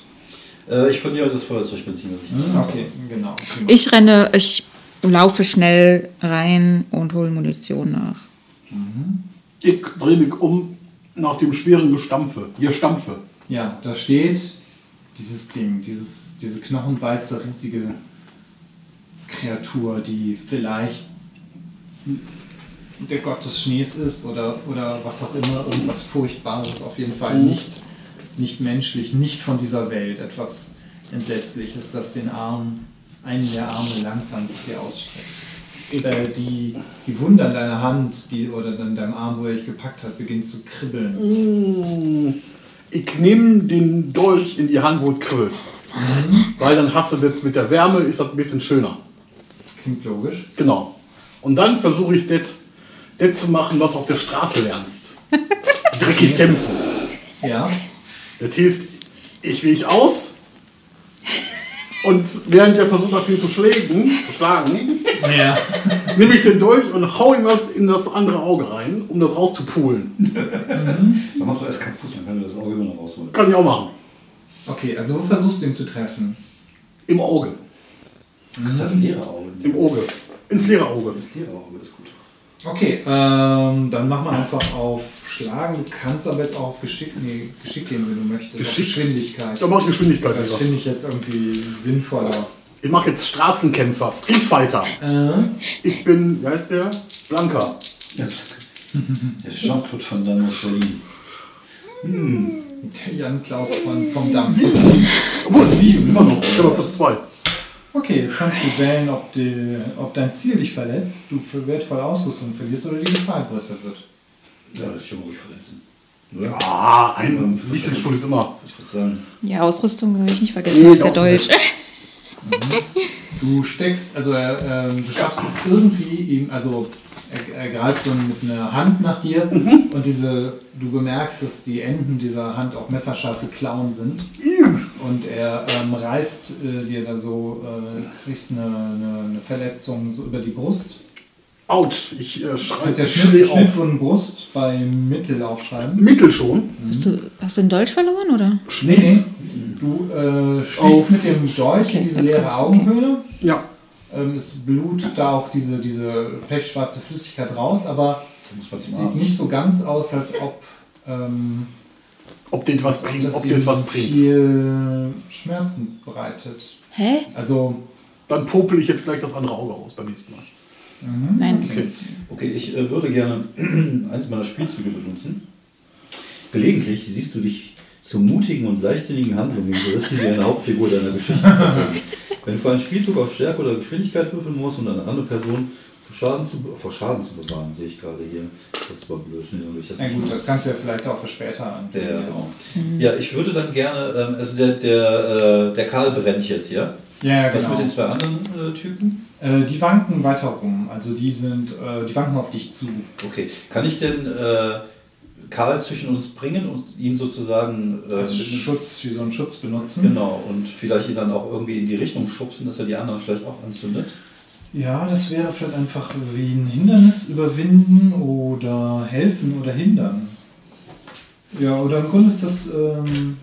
Äh, ich verliere das Feuerzeugbenzin. das ich Hm, okay, genau. prima. Ich renne, ich laufe schnell rein und hole Munition nach. Ich drehe mich um nach dem schweren Gestampfe. Hier Stampfe. Ja, da steht dieses Ding, dieses, diese knochenweiße, riesige Kreatur, die vielleicht der Gott des Schnees ist oder, oder was auch immer, irgendwas Furchtbares, auf jeden Fall nicht, nicht menschlich, nicht von dieser Welt, etwas Entsetzliches, das den Arm, einen der Arme langsam zu dir ausstreckt. Äh, die, die Wunde an deiner Hand die, oder an deinem Arm, wo er dich gepackt hat, beginnt zu kribbeln. Ich nehme den Dolch in die Hand, wo es kribbelt. Weil dann hast du das mit der Wärme, ist das ein bisschen schöner. Klingt logisch. Genau. Und dann versuche ich das das zu machen, was du auf der Straße lernst. Dreckig kämpfen. Ja. Das heißt, ich weich aus und während der versucht hat, ihn zu schlagen, zu schlagen, Ja. nehme ich den Dolch und hau ihm was in das andere Auge rein, um das rauszupulen. Dann macht er es kaputt, dann kann er das Auge immer noch rausholen. Kann ich auch machen. Okay, also wo versuchst du ihn zu treffen? Im Auge. Das ist das leere Auge. Im Auge. Ins leere Auge. Das leere Auge ist gut. Okay, ähm, dann mach mal einfach auf Schlagen. Du kannst aber jetzt auch auf Geschick, nee, Geschick gehen, wenn du möchtest. Auf Geschick? Geschwindigkeit. Da mache ich Geschwindigkeit Das finde ich jetzt irgendwie sinnvoller. Ich mache jetzt Straßenkämpfer, Streetfighter. Äh, Ich bin, wie heißt der? Blanka. Ja. Der Jean-Claude Van Damme aus Berlin. der Jan Klaus von, vom Dampf. Obwohl, sieben, immer noch. Ich habe plus zwei. Okay, jetzt kannst du wählen, ob, die, ob dein Ziel dich verletzt, du für wertvolle Ausrüstung verlierst oder die Gefahr größer wird. Ja, das kann man ruhig verletzen. Ah, ein bisschen Stuhl ist immer. Ich würde sagen, Ja, Ausrüstung habe ich nicht vergessen, Nee, das ist der Deutsch. Du steckst, also er, ähm, du schaffst es irgendwie, ihm, also er, er greift so mit einer Hand nach dir und diese, du bemerkst, dass die Enden dieser Hand auch messerscharfe Klauen sind und er ähm, reißt äh, dir da so, äh, kriegst eine, eine, eine Verletzung so über die Brust Autsch, ich äh, schreibe ich Schnitt, schnell Schnitt auf. und Brust bei Mittel aufschreiben. Mittel schon. Hast du, hast du den Dolch verloren, oder? Schnitt. nee. Du äh, stichst mit dem Dolch Okay, in diese leere kommt's, okay. Augenhöhle. Ja. Ähm, es blutet da auch diese, diese pechschwarze Flüssigkeit raus, aber es sieht nicht so ganz aus, als ob ähm, Ob dir was bringt, das ob dir das was bringt. viel Schmerzen bereitet. Hä? Also, Dann popel ich jetzt gleich das andere Auge aus beim nächsten Mal. Nein. Okay. Okay, ich äh, würde gerne eins meiner Spielzüge benutzen. Gelegentlich siehst du dich zu mutigen und leichtsinnigen Handlungen gerissen, die eine Hauptfigur deiner Geschichte verfolgen. Wenn du für einen Spielzug auf Stärke oder Geschwindigkeit würfeln musst, um eine andere Person Schaden zu, vor Schaden zu bewahren, sehe ich gerade hier. Das ist aber blöd, das na nicht gut, das kannst du ja vielleicht auch für später an. Der, genau. Ja, ich würde dann gerne, ähm, also der, der, äh, der Karl brennt jetzt, ja? Ja, ja, Was genau. mit den zwei anderen äh, Typen? Äh, die wanken weiter rum. Also die sind, äh, die wanken auf dich zu. Okay, kann ich denn äh, Karl zwischen uns bringen und ihn sozusagen äh, Als Schutz, wie so einen Schutz benutzen. Genau, und vielleicht ihn dann auch irgendwie in die Richtung schubsen, dass er die anderen vielleicht auch anzündet. Ja, das wäre vielleicht einfach wie ein Hindernis überwinden oder helfen oder hindern. Ja, oder im Grunde ist das ähm,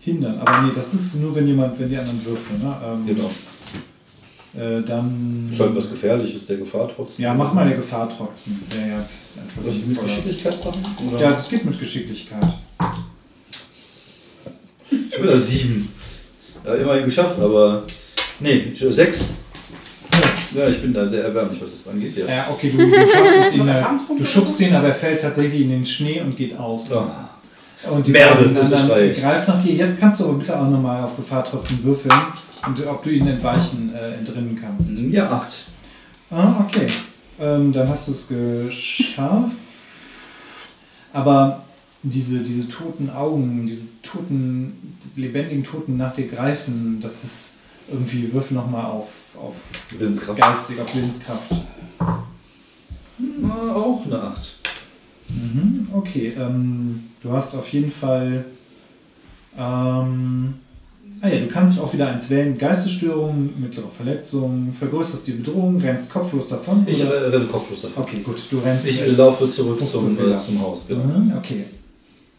hindern. Aber nee, das ist nur, wenn jemand, wenn die anderen würfeln. Ne? Ähm, Genau. Äh, dann. Ist halt was Gefährliches, der Gefahr trotzdem. Ja, mach mal der Gefahr trotzdem. Ja, ja, das ist einfach Soll ich mit. Geschicklichkeit machen? Oder? Ja, das geht mit Geschicklichkeit. Ich will das sieben. Ja, immerhin geschafft, aber. Nee, sechs. Ja, ich bin da sehr erbärmlich, was das angeht. Ja. Ja, okay, du, du schaffst es ihn, äh, du schubst ihn, aber er fällt tatsächlich in den Schnee und geht aus. So. Und die Merde, beiden anderen greifen nach dir. Jetzt kannst du aber bitte auch nochmal auf Gefahr trotzdem würfeln und ob du ihnen entweichen, äh, entrinnen kannst. Ja, acht. Ah, okay. Ähm, dann hast du es geschafft. Aber diese, diese toten Augen, diese toten, lebendigen Toten nach dir greifen, das ist irgendwie, würfel nochmal auf, auf Willenskraft. geistig, auf Willenskraft. Na, auch eine acht. Mhm, okay, ähm, du hast auf jeden Fall. Ähm, ah ja, du kannst auch wieder eins wählen: Geistesstörung, mittlere Verletzung, vergrößerst die Bedrohung, rennst kopflos davon. Ich oder- äh, renne kopflos davon. okay, gut, du rennst. Ich jetzt. laufe zurück zum, zum äh, zum Haus. Genau. Mhm, okay.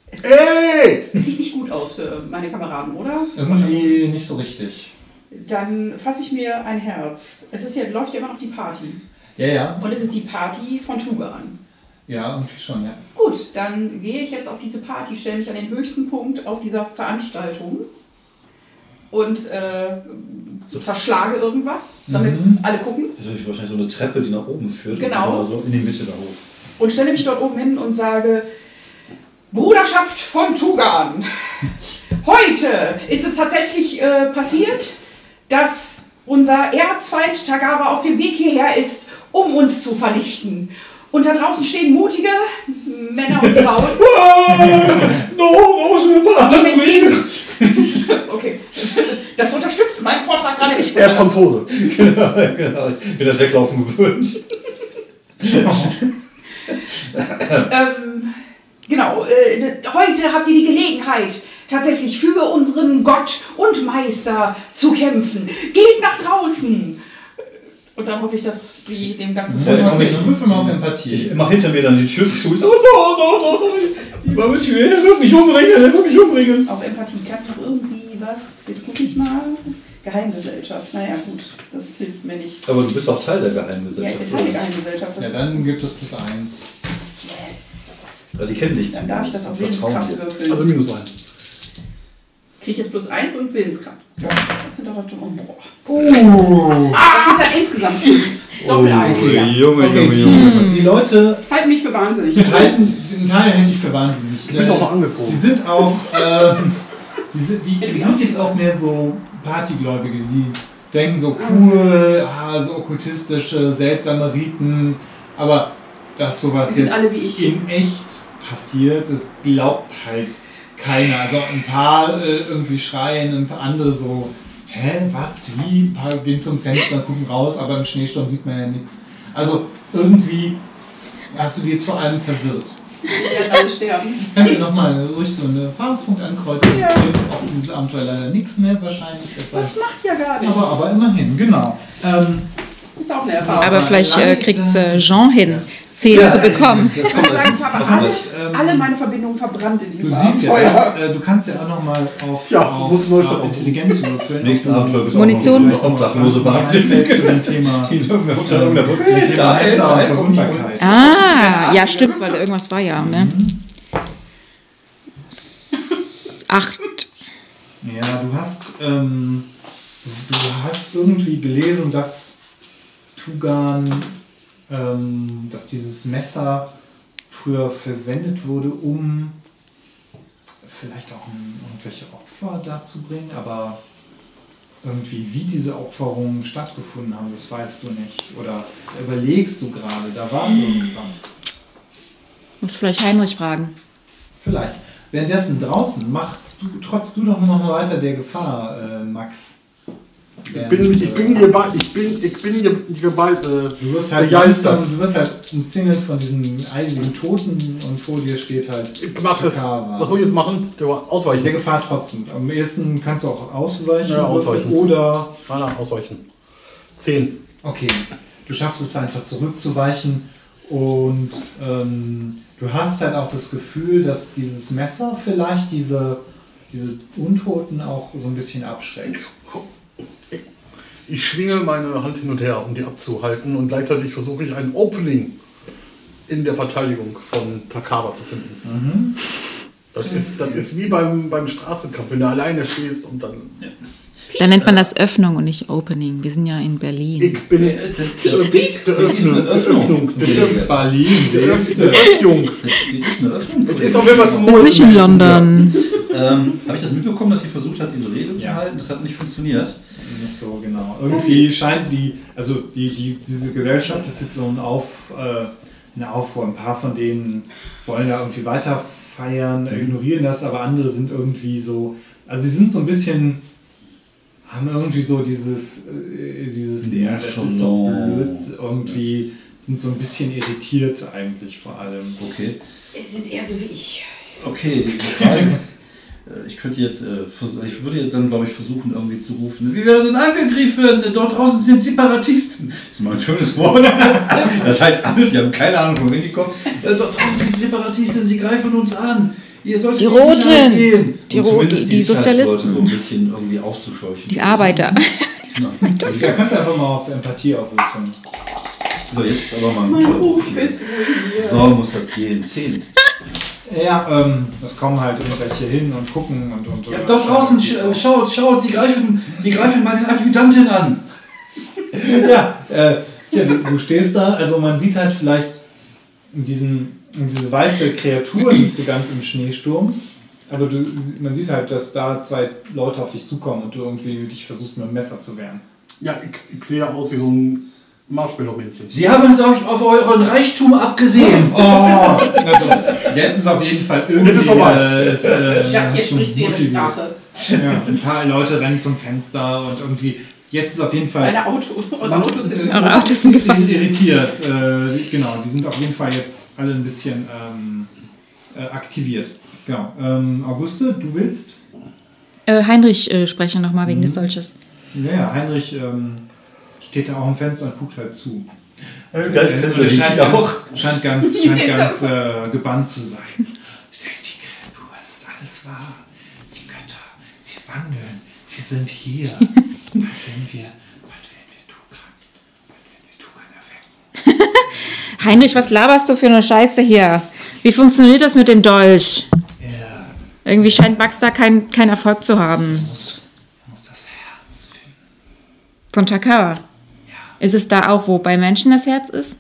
Es, Ey! es sieht nicht gut aus für meine Kameraden, oder? Irgendwie nicht so richtig. Dann fasse ich mir ein Herz. Es ist ja, läuft ja immer noch die Party. Ja, ja. Und es ist die Party von Tugan. Ja, irgendwie schon, ja. Gut, dann gehe ich jetzt auf diese Party, stelle mich an den höchsten Punkt auf dieser Veranstaltung und äh, so zerschlage irgendwas, damit Mhm. alle gucken. Das ist wahrscheinlich so eine Treppe, die nach oben führt. Genau. Oder so in die Mitte da hoch. Und stelle mich dort oben hin und sage, Bruderschaft von Tugan, heute ist es tatsächlich äh, passiert, dass unser Erzfeind Tagawa auf dem Weg hierher ist, um uns zu vernichten. Und da draußen stehen mutige Männer und Frauen. No, no. Okay, das, das unterstützt meinen Vortrag gerade nicht. Er ist Franzose. genau, genau. Ich bin das Weglaufen gewöhnt. Ähm, genau, äh, heute habt ihr die Gelegenheit, tatsächlich für unseren Gott und Meister zu kämpfen. Geht nach draußen! Und dann hoffe ich, dass sie dem Ganzen Ja, dann würfel mal auf Empathie. Ich mache hinter mir dann die Tür zu. Ich so, no, no, no, die war mit Tür, er wird mich umbringen, er wird mich umbringen. Auf Empathie gab noch irgendwie was. Jetzt gucke ich mal. Geheimgesellschaft. Naja, gut, das hilft mir nicht. Aber du bist auch Teil der Ja, ich Geheimgesellschaft. bin Teil der Geheimgesellschaft. Ja, dann gibt es plus eins. yes. Ja, die kennen dich Dann darf ich das auf dir. würfeln. Also minus eins. Kriege ich jetzt plus 1 und Willenskraft. Das sind doch schon. Oh, boah. Uh. Das sind dann insgesamt fünf. Doppel 1. Ui, Ja. Junge, Okay, Junge, Junge. die, die Leute Halt mich für wahnsinnig. halten den Teil hätte ich für wahnsinnig. Du bist auch noch angezogen. Die sind auch, ähm, die, sind, die, die sind jetzt auch mehr so Partygläubige, die denken so cool, ah, so okkultistische, seltsame Riten, aber dass sowas Sie sind jetzt alle wie ich. in echt passiert, das glaubt halt keiner. Also ein paar äh, irgendwie schreien, ein paar andere so, hä, was, wie? Ein paar gehen zum Fenster, gucken raus, aber im Schneesturm sieht man ja nichts. Also irgendwie hast du die jetzt vor allem verwirrt. Werden alle sterben. Kannst du nochmal ruhig so einen Erfahrungspunkt ankreuzen? Ja. Es bringt auch dieses Abenteuer leider nichts mehr wahrscheinlich. Das Das heißt, macht ja gar nicht. aber, aber immerhin, genau. Ähm, Ist auch eine Erfahrung. Aber vielleicht äh, kriegt äh, Jean hin, 10 Ja, zu bekommen. ich kann sagen, ich habe alle, ähm, alle meine Verbindungen verbrannt in Du diesem siehst ja, Abenteuer. das, äh, du kannst ja auch nochmal auf, Tja, auf muss Neustart äh, Intelligenz würfeln. Nächsten du bist du Munition. Obdachlose einfällt Wahnsinn. zu dem Thema unter irgendeiner äh, da, ist Verwundbarkeit. Ah, ja, stimmt, weil irgendwas war ja. Ne? Acht. Ja, du hast, ähm, du hast irgendwie gelesen, dass Tugan, ähm, dass dieses Messer früher verwendet wurde, um vielleicht auch um irgendwelche Opfer darzubringen, aber irgendwie, wie diese Opferungen stattgefunden haben, das weißt du nicht. Oder überlegst du gerade, da war irgendwas. Muss vielleicht Heinrich fragen. Vielleicht. Währenddessen draußen machst du, trotz du doch noch mal weiter der Gefahr, äh, Max. Ich bin, ich bin hier bei, ich bin, ich bin hier, hier bei, äh, Du wirst halt begeistert. langsam, du wirst halt umzingelt von diesen eisigen Toten und vor dir steht halt Ich mach das. Was muss ich jetzt machen? Der war Der ausweichen. Gefahr trotzdem. Am ehesten kannst du auch ausweichen, Ja, ausweichen. oder Nein, nein, ausweichen. Zehn. okay, du schaffst es einfach zurückzuweichen und ähm, du hast halt auch das Gefühl, dass dieses Messer vielleicht diese, diese Untoten auch so ein bisschen abschreckt. Ich schwinge meine Hand hin und her, um die abzuhalten und gleichzeitig versuche ich ein Opening in der Verteidigung von Takara zu finden. Das, ist, das ist wie beim, beim Straßenkampf, wenn du alleine stehst und dann. Da nennt man das Öffnung und nicht Opening. Wir sind ja in Berlin. Ich bin. Der- der- das ist eine Öffnung. Der- Öffnung. Berlin. Die ist eine Öffnung. Das ist auf jeden Fall zum Das ist nicht in London. Ähm, Habe ich das mitbekommen, dass sie versucht hat, diese Rede zu Ja. halten? Das hat nicht funktioniert. Nicht so genau. Irgendwie scheint die, also die, die, diese Gesellschaft ist jetzt so ein Auf, äh, eine Aufruhr. Ein paar von denen wollen da irgendwie weiter feiern, ignorieren das, aber andere sind irgendwie so, also sie sind so ein bisschen, haben irgendwie so dieses, äh, dieses, ja, das ist doch blöd, irgendwie sind so ein bisschen irritiert eigentlich vor allem. Okay. Die sind eher so wie ich. Okay, die Frage. Äh, Ich könnte jetzt, äh, ich würde jetzt dann, glaube ich, versuchen, irgendwie zu rufen, wir werden angegriffen, dort draußen sind Separatisten. Das ist mal ein schönes Wort. Das heißt alles, wir haben keine Ahnung, von wem die kommen. Äh, Dort draußen sind Separatisten, sie greifen uns an. Ihr sollt Die Roten. gehen. Die Roten, die Sozialisten. so ein bisschen irgendwie aufzuscheuchen. Die Arbeiter. Ja. Da kannst du einfach mal auf Empathie aufrufen. So, jetzt ist aber mal ein Mein guter Ruf. So muss das gehen. Zehn. Ja, ähm, es kommen halt irgendwelche hin und gucken und. und Ja, dort draußen, sch äh, schaut, schaut, sie greifen, sie greifen mal den Adjutanten an. Ja, äh, ja du, du stehst da, also man sieht halt vielleicht diesen, diese weiße Kreatur nicht so ganz im Schneesturm, aber du, man sieht halt, dass da zwei Leute auf dich zukommen und du irgendwie dich versuchst mit dem Messer zu wehren. Ja, ich, ich sehe aus wie so ein Marshmallow-Männchen. Sie haben es euch auf euren Reichtum abgesehen. Oh, also jetzt ist auf jeden Fall irgendwie. Jetzt ist vorbei. Äh, es, äh, Jacques, sprichst du ihre. Sprache. Ja, ein paar Leute rennen zum Fenster und irgendwie. Jetzt ist auf jeden Fall. Deine Auto, eure Autos sind Eure Autos sind gefahren. irritiert. Äh, genau, die sind auf jeden Fall jetzt alle ein bisschen ähm, äh, aktiviert. Genau. Ähm, Auguste, du willst? Äh, Heinrich äh, sprechen nochmal wegen des Dolches. Ja, ja, Heinrich ähm, steht da auch am Fenster und guckt halt zu. Geil, Äh, Fenster, die scheint ganz, auch. scheint ganz, scheint ganz äh, gebannt zu sein. Die Kreatur, es ist alles wahr. Die Götter, sie wandeln, sie sind hier. Bald werden wir, bald werden wir Tukan, bald werden wir Tukan erwecken. Heinrich, was laberst du für eine Scheiße hier? Wie funktioniert das mit dem Dolch? Er Irgendwie scheint Max da keinen kein Erfolg zu haben. muss, er muss das Herz finden. Von Takara. Ist es da auch, wo bei Menschen das Herz ist?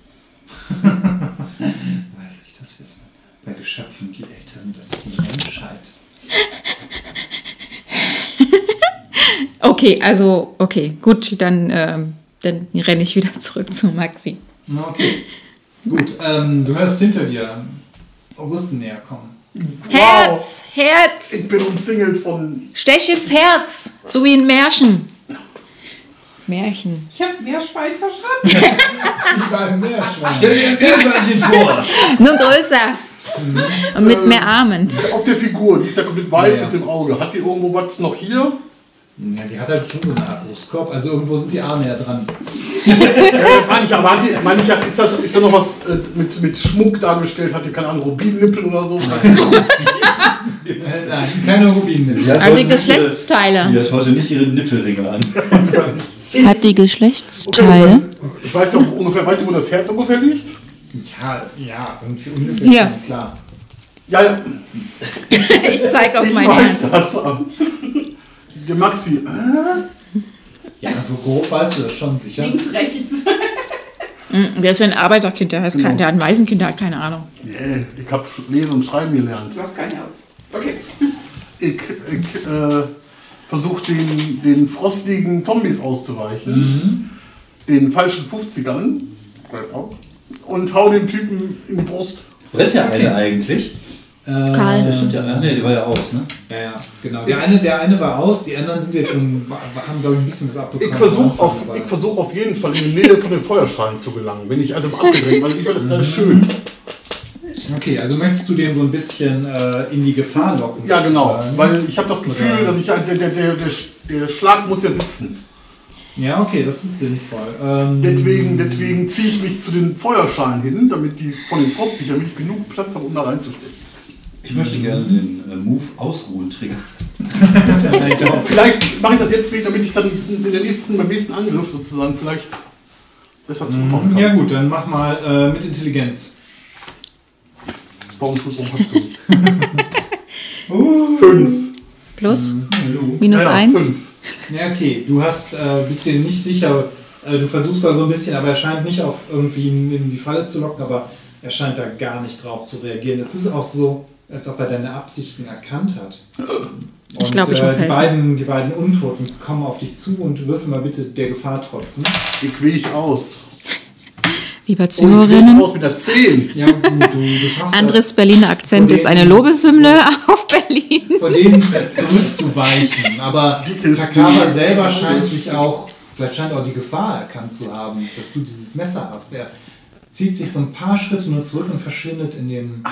Weiß ich das wissen. Bei Geschöpfen, die älter sind als die Menschheit. Okay, also, okay, gut, dann, ähm, dann renne ich wieder zurück zu Maxi. Na, Okay. Gut, ähm, du hörst hinter dir Auguste näher kommen. Herz, Herz, Ich bin umzingelt von. stech ins Herz, so wie ein Märchen. Märchen. Ich habe Meerschwein verstanden. Beim Meerschwein. Stell dir ein Meerschweinchen vor. Nur größer. Und mit mehr Armen. Auf der Figur, die ist ja komplett weiß Ja. mit dem Auge. Hat die irgendwo was noch hier? Ja, die hat halt schon so eine Art Brustkorb. Also irgendwo sind die Arme ja dran. Äh, meine ich, aber hat die, meine ich, ist, das, ist da noch was äh, mit, mit Schmuck dargestellt? Hat die keine Ahnung, Rubinnippel oder so? Äh, nein, keine Rubinen. Die hat Hat die heute nicht ihre- Geschlechtsteile? Die hat heute nicht ihre Nippelringe an. Hat die Geschlechtsteile? Ich weiß doch ungefähr, weißt du, wo das Herz ungefähr liegt? Ja, ja, irgendwie ungefähr schon, klar. Ja, ja, Ich zeige auf ich mein weiß Herz. das. Der Maxi, äh? Ja, so grob weißt du das schon sicher. Links, rechts. Mm, Der ist ein Arbeiterkind, der, heißt kein, der hat ein Waisenkind, der hat keine Ahnung. Nee, ich habe Lesen und Schreiben gelernt. Du hast kein Herz. Okay. Ich, ich äh, versuche den, den frostigen Zombies auszuweichen. Den falschen 50ern. Und hau den Typen in die Brust. Brennt ja eine eigentlich. Karl. Stimmt ja. Ach nee, die war ja aus, ne? Ja, ja, genau. Der eine, der eine war aus, die anderen sind jetzt ein, haben, glaube ich, ein bisschen was abbekommen. Ich versuche auf, ich versuch auf jeden Fall in die Nähe von den Feuerschalen zu gelangen. Bin ich also abgedrängt, weil ich finde das schön. Okay, also möchtest du den so ein bisschen äh, in die Gefahr locken? Ja, genau. Weil ich habe das Gefühl, Oder- dass ich der, der, der, der, der Schlag muss ja sitzen. Ja, okay, das ist sinnvoll. Ähm, Deswegen, deswegen ziehe ich mich zu den Feuerschalen hin, damit die von den Frostviechern nicht genug Platz haben, um da reinzustecken. Ich möchte gerne den äh, Move ausruhen triggern. Vielleicht mache ich das jetzt, damit ich dann in der nächsten, beim nächsten Angriff sozusagen vielleicht besser zukommen kann. Ja gut, dann mach mal äh, mit Intelligenz. Warum, hast du? Fünf. Plus? Minus Ja, ja, eins? Fünf. Ja, okay, du hast, äh, bist dir nicht sicher, äh, du versuchst da so ein bisschen, aber er scheint nicht auf irgendwie in, in die Falle zu locken, aber er scheint da gar nicht drauf zu reagieren. Es ist auch so, als ob er deine Absichten erkannt hat. Ich glaub, ich äh, muss die helfen. beiden, die beiden Untoten kommen auf dich zu und würfel mal bitte der Gefahr trotzen. Wie quäl ich aus? Lieber Oh, ich quäl Zuhörerinnen, aus mit der 10. Ja, gut, du, du schaffst Andres Berliner Akzent ist eine Lobeshymne auf Berlin. vor denen äh, zurückzuweichen. Aber Takava selber scheint sich auch, vielleicht scheint auch die Gefahr erkannt zu haben, dass du dieses Messer hast. Er zieht sich so ein paar Schritte nur zurück und verschwindet in dem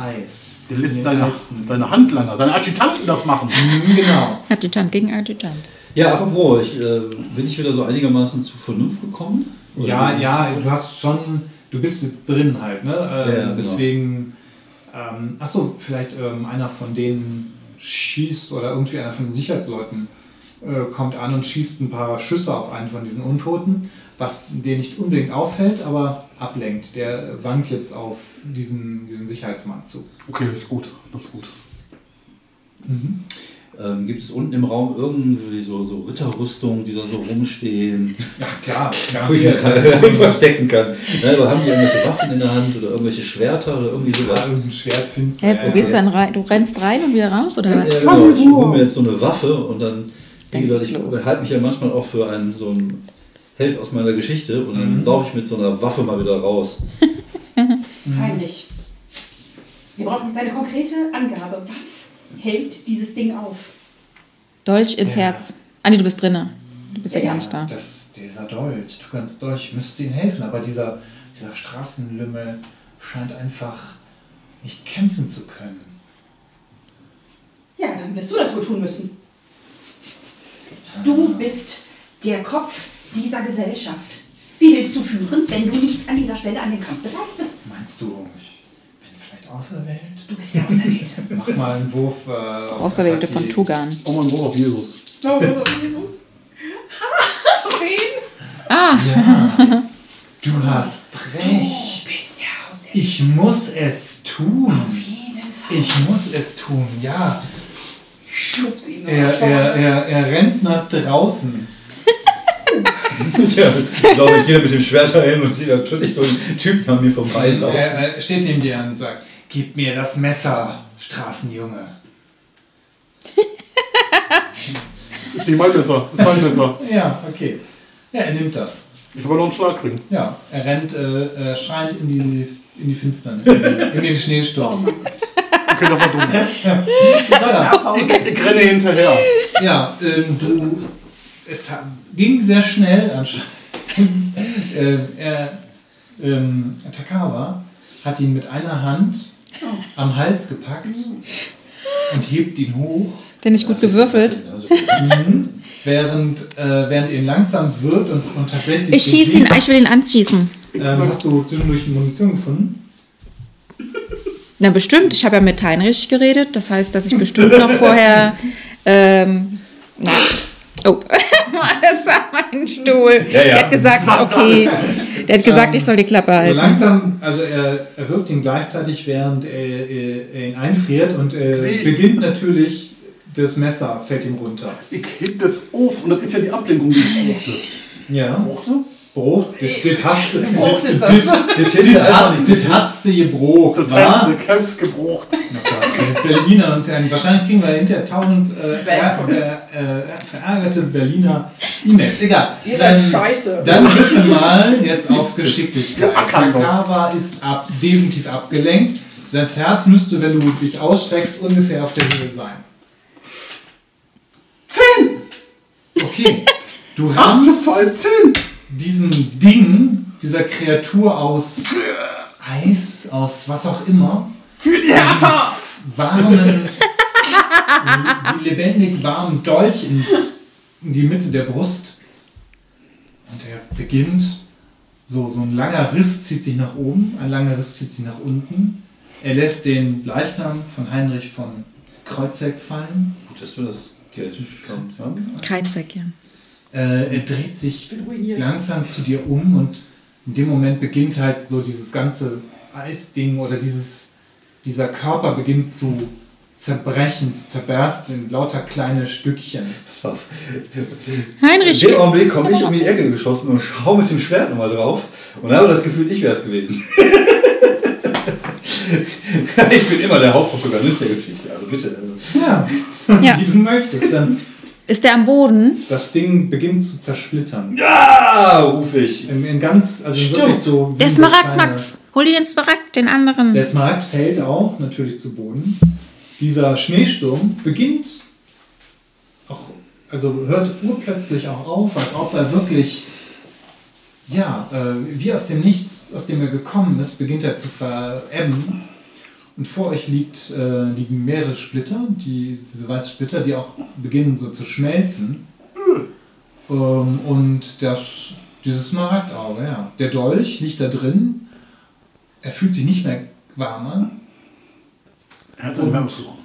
Eis. Der lässt seine, Eisen. seine Handlanger, seine Adjutanten das machen. Mhm, Genau. Adjutant gegen Adjutant. Ja, apropos, ich, äh, bin ich wieder so einigermaßen zu Vernunft gekommen? Oder Ja, ja, du hast schon, du bist jetzt drin halt, ne? Ähm, Ja, genau. deswegen, ähm, achso, vielleicht ähm, einer von denen schießt oder irgendwie einer von den Sicherheitsleuten äh, kommt an und schießt ein paar Schüsse auf einen von diesen Untoten, was den nicht unbedingt auffällt, aber ablenkt. Der wankt jetzt auf diesen, diesen Sicherheitsmann zu. Okay, ist gut. Das ist gut. Ähm, gibt es unten im Raum irgendwie so, so Ritterrüstungen, die da so rumstehen, Ja, klar, wo ich mich verstecken kann? Ne, oder haben die irgendwelche Waffen in der Hand oder irgendwelche Schwerter oder irgendwie Ja, sowas? irgendein Schwert findest ja, du gehst dann rein, du rennst rein und wieder raus, oder was? Ja, genau. Ich hole mir jetzt so eine Waffe und dann, wie gesagt, ich halte mich ja manchmal auch für einen so einen Held aus meiner Geschichte und dann laufe ich mit so einer Waffe mal wieder raus. Heinrich. Wir brauchen jetzt eine konkrete Angabe. Was hält dieses Ding auf? Dolch ins Ja. Herz. Ah, nee, du bist drinnen. Du bist ja, Ja, gar nicht da. Das, dieser Dolch, du kannst Dolch, müsste ihm helfen, aber dieser, dieser Straßenlümmel scheint einfach nicht kämpfen zu können. Ja, dann wirst du das wohl tun müssen. Du bist der Kopf dieser Gesellschaft. Wie willst du führen, wenn du nicht an dieser Stelle an dem Kampf beteiligt bist? Meinst du, ich vielleicht auserwählt? Du bist der Auserwählte. Mach mal einen Wurf. Äh, auf Auserwählte von. Tugan. Oh mein Gott, auf Jesus. Oh, Jesus. Zehn. Ah, Ja, du hast Du recht. bist der Auserwählte. Ich muss es tun. Auf jeden Fall. Ich muss es tun, ja. schubs ihn Er, er, er, er rennt nach draußen. ja, ich glaube, ich gehe da mit dem Schwert dahin und sehe da plötzlich so einen Typen an mir vorbeilaufen. Er, er steht neben dir und sagt, gib mir das Messer, Straßenjunge. Ist nicht mein Messer. Ist mein Messer. Ja, okay. Ja, er nimmt das. Ich will noch einen Schlag kriegen. Ja, er rennt äh, schreiend in die, in die Finsternis, in, die, in den Schneesturm. Wir sollten abhauen. Ich, ich renne hinterher. Ja, ähm, du, es ging sehr schnell anscheinend. äh, er, ähm, Takawa hat ihn mit einer Hand am Hals gepackt und hebt ihn hoch. der nicht gut gewürfelt. Also, Mhm. während, äh, während ihr ihn langsam wird und, und tatsächlich. Ich schieße ihn, ich will ihn anschießen. Ähm, hast du zwischendurch Munition gefunden? Na bestimmt, ich habe ja mit Heinrich geredet, das heißt, dass ich bestimmt noch vorher. Ähm, na, oh, das war mein Stuhl. Ja, ja. Der hat gesagt, okay, der hat gesagt, ich soll die Klappe So halten. langsam, also er, er wirkt ihn gleichzeitig, während er, er, er ihn einfriert und er beginnt natürlich, das Messer fällt ihm runter. Ich heb das auf und das ist ja die Ablenkung, die ich brauchte. Ja. Brauchte? Bruch, das hast du. Gebrocht ist das. Das Das das hast du gebrochen, Das Caps gebrocht. Oh Gott, Berliner und ja, wahrscheinlich kriegen wir hinter 1000 äh, äh, verärgerte Berliner E-Mails. Egal. Ihr seid scheiße. Dann würfel mal jetzt auf Geschicklichkeit. Takava ist ab, definitiv abgelenkt. Sein Herz müsste, wenn du dich ausstreckst, ungefähr auf der Höhe sein. Zehn! Okay. Du Acht plus rammst zwei ist zehn! Diesem Ding, dieser Kreatur aus Eis, aus was auch immer, Für die Hertha! warmen, wie lebendig warmen Dolch ins, in die Mitte der Brust. Und er beginnt, so, so ein langer Riss zieht sich nach oben, ein langer Riss zieht sich nach unten. Er lässt den Leichnam von Heinrich von Kreuzeck fallen. Gut, dass du das kannst. Ne? Kreuzek, ja. Äh, er dreht sich langsam zu dir um und in dem Moment beginnt halt so dieses ganze Eisding oder dieses, dieser Körper beginnt zu zerbrechen, zu zerbersten in lauter kleine Stückchen. Pass auf. Heinrich, In dem Augenblick komme ich um die Ecke geschossen und schaue mit dem Schwert nochmal drauf und habe das Gefühl, ich wäre es gewesen. ich bin immer der Hauptprotagonist der Geschichte, also bitte. Also. Ja, Ja. wie du möchtest. Dann ist der am Boden? das Ding beginnt zu zersplittern. Ja, rufe ich. In, in ganz, also Stimmt. wirklich so. Der so Smaragd, Max. Hol dir den Smaragd, den anderen. Der Smaragd fällt auch natürlich zu Boden. Dieser Schneesturm beginnt auch, also hört urplötzlich auch auf, als ob er wirklich, ja, äh, wie aus dem Nichts, aus dem er gekommen ist, beginnt er zu verebben. Und vor euch liegt, äh, liegen mehrere Splitter, die, diese weißen Splitter, die auch beginnen so zu schmelzen. Ähm, und das, dieses Smaragdauge, ja. Der Dolch liegt da drin. Er fühlt sich nicht mehr warm an. Er hat seine Wärmungsraum.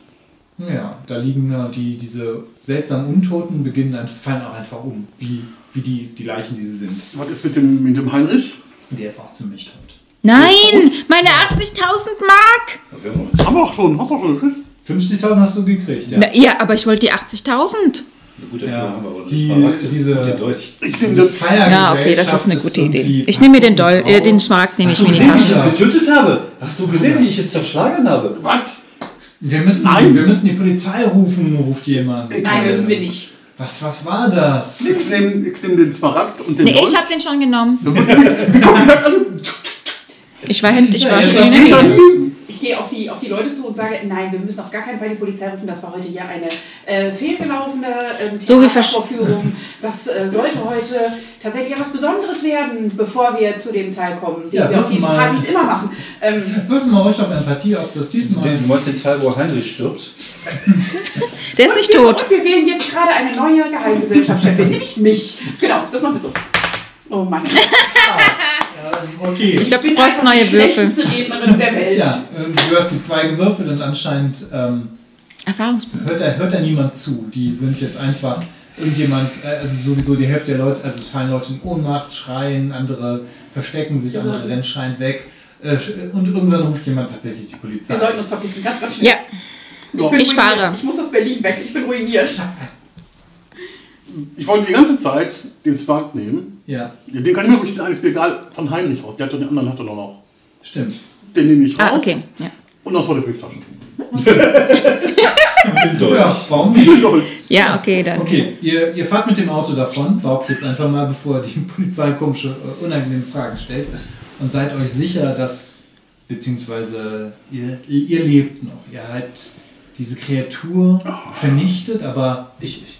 Ja, da liegen äh, die, diese seltsamen Untoten, beginnen dann, fallen auch einfach um, wie, wie die, die Leichen, die sie sind. Was ist mit dem, mit dem Heinrich? Der ist auch ziemlich tot. Nein, meine 80.000 Mark. Haben wir doch schon, hast du doch schon gekriegt. 50.000 hast du gekriegt, ja. Na, ja, aber ich wollte die 80.000. Gut, Ja, die- Smaragd diese- nehme Diese. Ja, okay, das ist eine gute Idee. Ich nehme mir den, Dol äh, den. Smaragd nehme ich Hast mir du in die gesehen, Tasche. wie Ich getötet habe. Hast du gesehen, wie ich es zerschlagen habe? Was? Wir müssen, Nein. wir müssen die Polizei rufen, ruft jemand. Nein, müssen wir nicht. Was, was war das? Ich nehme ich nehm den Smaragd und den Nee, Dolch. ich habe den schon genommen. Wie kommt die sagt alle? Ich war hinten, ich Ja, war neben. Ich gehe auf die, auf die Leute zu und sage, nein, wir müssen auf gar keinen Fall die Polizei rufen. Das war heute hier eine äh, fehlgelaufene ähm, So wie versch- Theatervorführung. Das äh, sollte heute tatsächlich etwas Besonderes werden, bevor wir zu dem Teil kommen, den Ja, wir auf diesen mal. Partys immer machen. Ähm, Würfen wir euch auf Empathie, ob das diesmal. Du meinst den Teil, wo Heinrich stirbt? Der ist nicht wir, tot. Und wir wählen jetzt gerade eine neue Geheimgesellschaftschefin, nämlich mich. Genau, das machen wir so. Oh Mann. Okay. Ich glaube, du brauchst neue die Würfel. schlechteste Rednerin der Welt. Ja, ähm, du hast die zwei gewürfelt und anscheinend ähm, Erfahrungspunkt. hört, da, hört da niemand zu. Die sind jetzt einfach irgendjemand, äh, also sowieso die Hälfte der Leute, also fallen Leute in Ohnmacht, schreien, andere verstecken sich, andere rennen schreiend weg. Äh, und irgendwann ruft jemand tatsächlich die Polizei. Wir sollten uns verpissen, ganz, ganz schnell. Ja, bin ich ruiniert. fahre. Ich muss aus Berlin weg, ich bin ruiniert. Ich wollte die ganze Zeit den Smaragd nehmen. Ja, Den kann ich mir ruhig den einen, ist mir egal, von Heinrich raus. Der hat doch den anderen hat er noch noch. stimmt. Den nehme ich raus. Ah, okay. Ja. Und noch so eine Brieftasche. Den Dolch. Ja, warum nicht? Die Dolch. Ja, okay, dann. Okay, ihr, ihr fahrt mit dem Auto davon, behauptet jetzt einfach mal, bevor die Polizei komische, äh, unangenehme Fragen stellt und seid euch sicher, dass, beziehungsweise ihr, ihr lebt noch. Ihr habt diese Kreatur vernichtet, aber Ich, ich,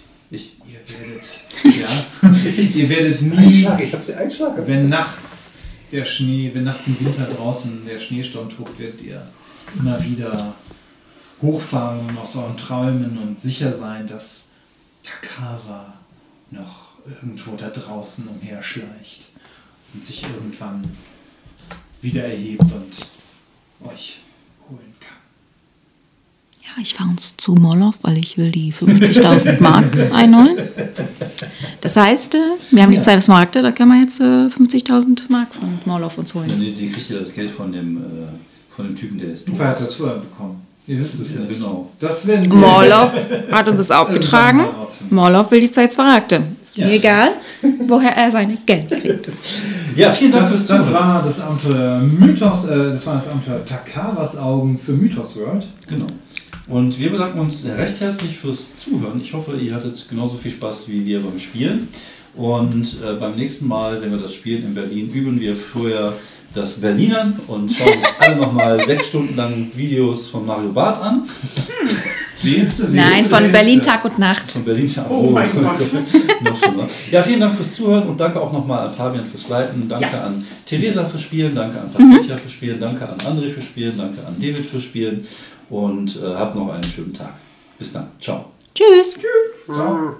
werdet, ja, ihr werdet nie, Einschlag, ich habe den Einschlag. wenn nachts der Schnee, wenn nachts im Winter draußen der Schneesturm tobt, werdet ihr immer wieder hochfahren aus euren Träumen und sicher sein, dass Takara noch irgendwo da draußen umherschleicht und sich irgendwann wieder erhebt und euch ich fahre uns zu Molow, weil ich will die 50.000 Mark einholen. Das heißt, äh, wir haben die zwei Smaragde, da können wir jetzt äh, 50.000 Mark von Molow uns holen. Die, die kriegt ja das Geld von dem, äh, von dem Typen, der ist Wer hat das vorher bekommen? Ihr wisst es ja, Ja, nicht. genau. Das Morloff hat uns das aufgetragen. Morloff will die zwei Smaragde. Ist mir Ja. egal, woher er seine Geld kriegt. Ja, vielen Dank Das, das war das Abenteuer Mythos, äh, das war das Abenteuer Takawas Augen für Mythos World. Genau. Und wir bedanken uns recht herzlich fürs Zuhören. Ich hoffe, ihr hattet genauso viel Spaß wie wir beim Spielen. Und äh, beim nächsten Mal, wenn wir das spielen in Berlin, üben wir vorher das Berlinern und schauen uns alle nochmal sechs Stunden lang Videos von Mario Barth an. Nächste, Nein, nächste, von nächste. Berlin Tag und Nacht. Von Berlin. Oh mein Gott. Ja, vielen Dank fürs Zuhören und danke auch nochmal an Fabian fürs Leiten. Danke Ja. an Theresa fürs Spielen, danke an Patricia fürs Spielen, danke an André fürs Spielen, danke an David fürs Spielen und äh, habt noch einen schönen Tag. Bis dann. Ciao. Tschüss. Ciao.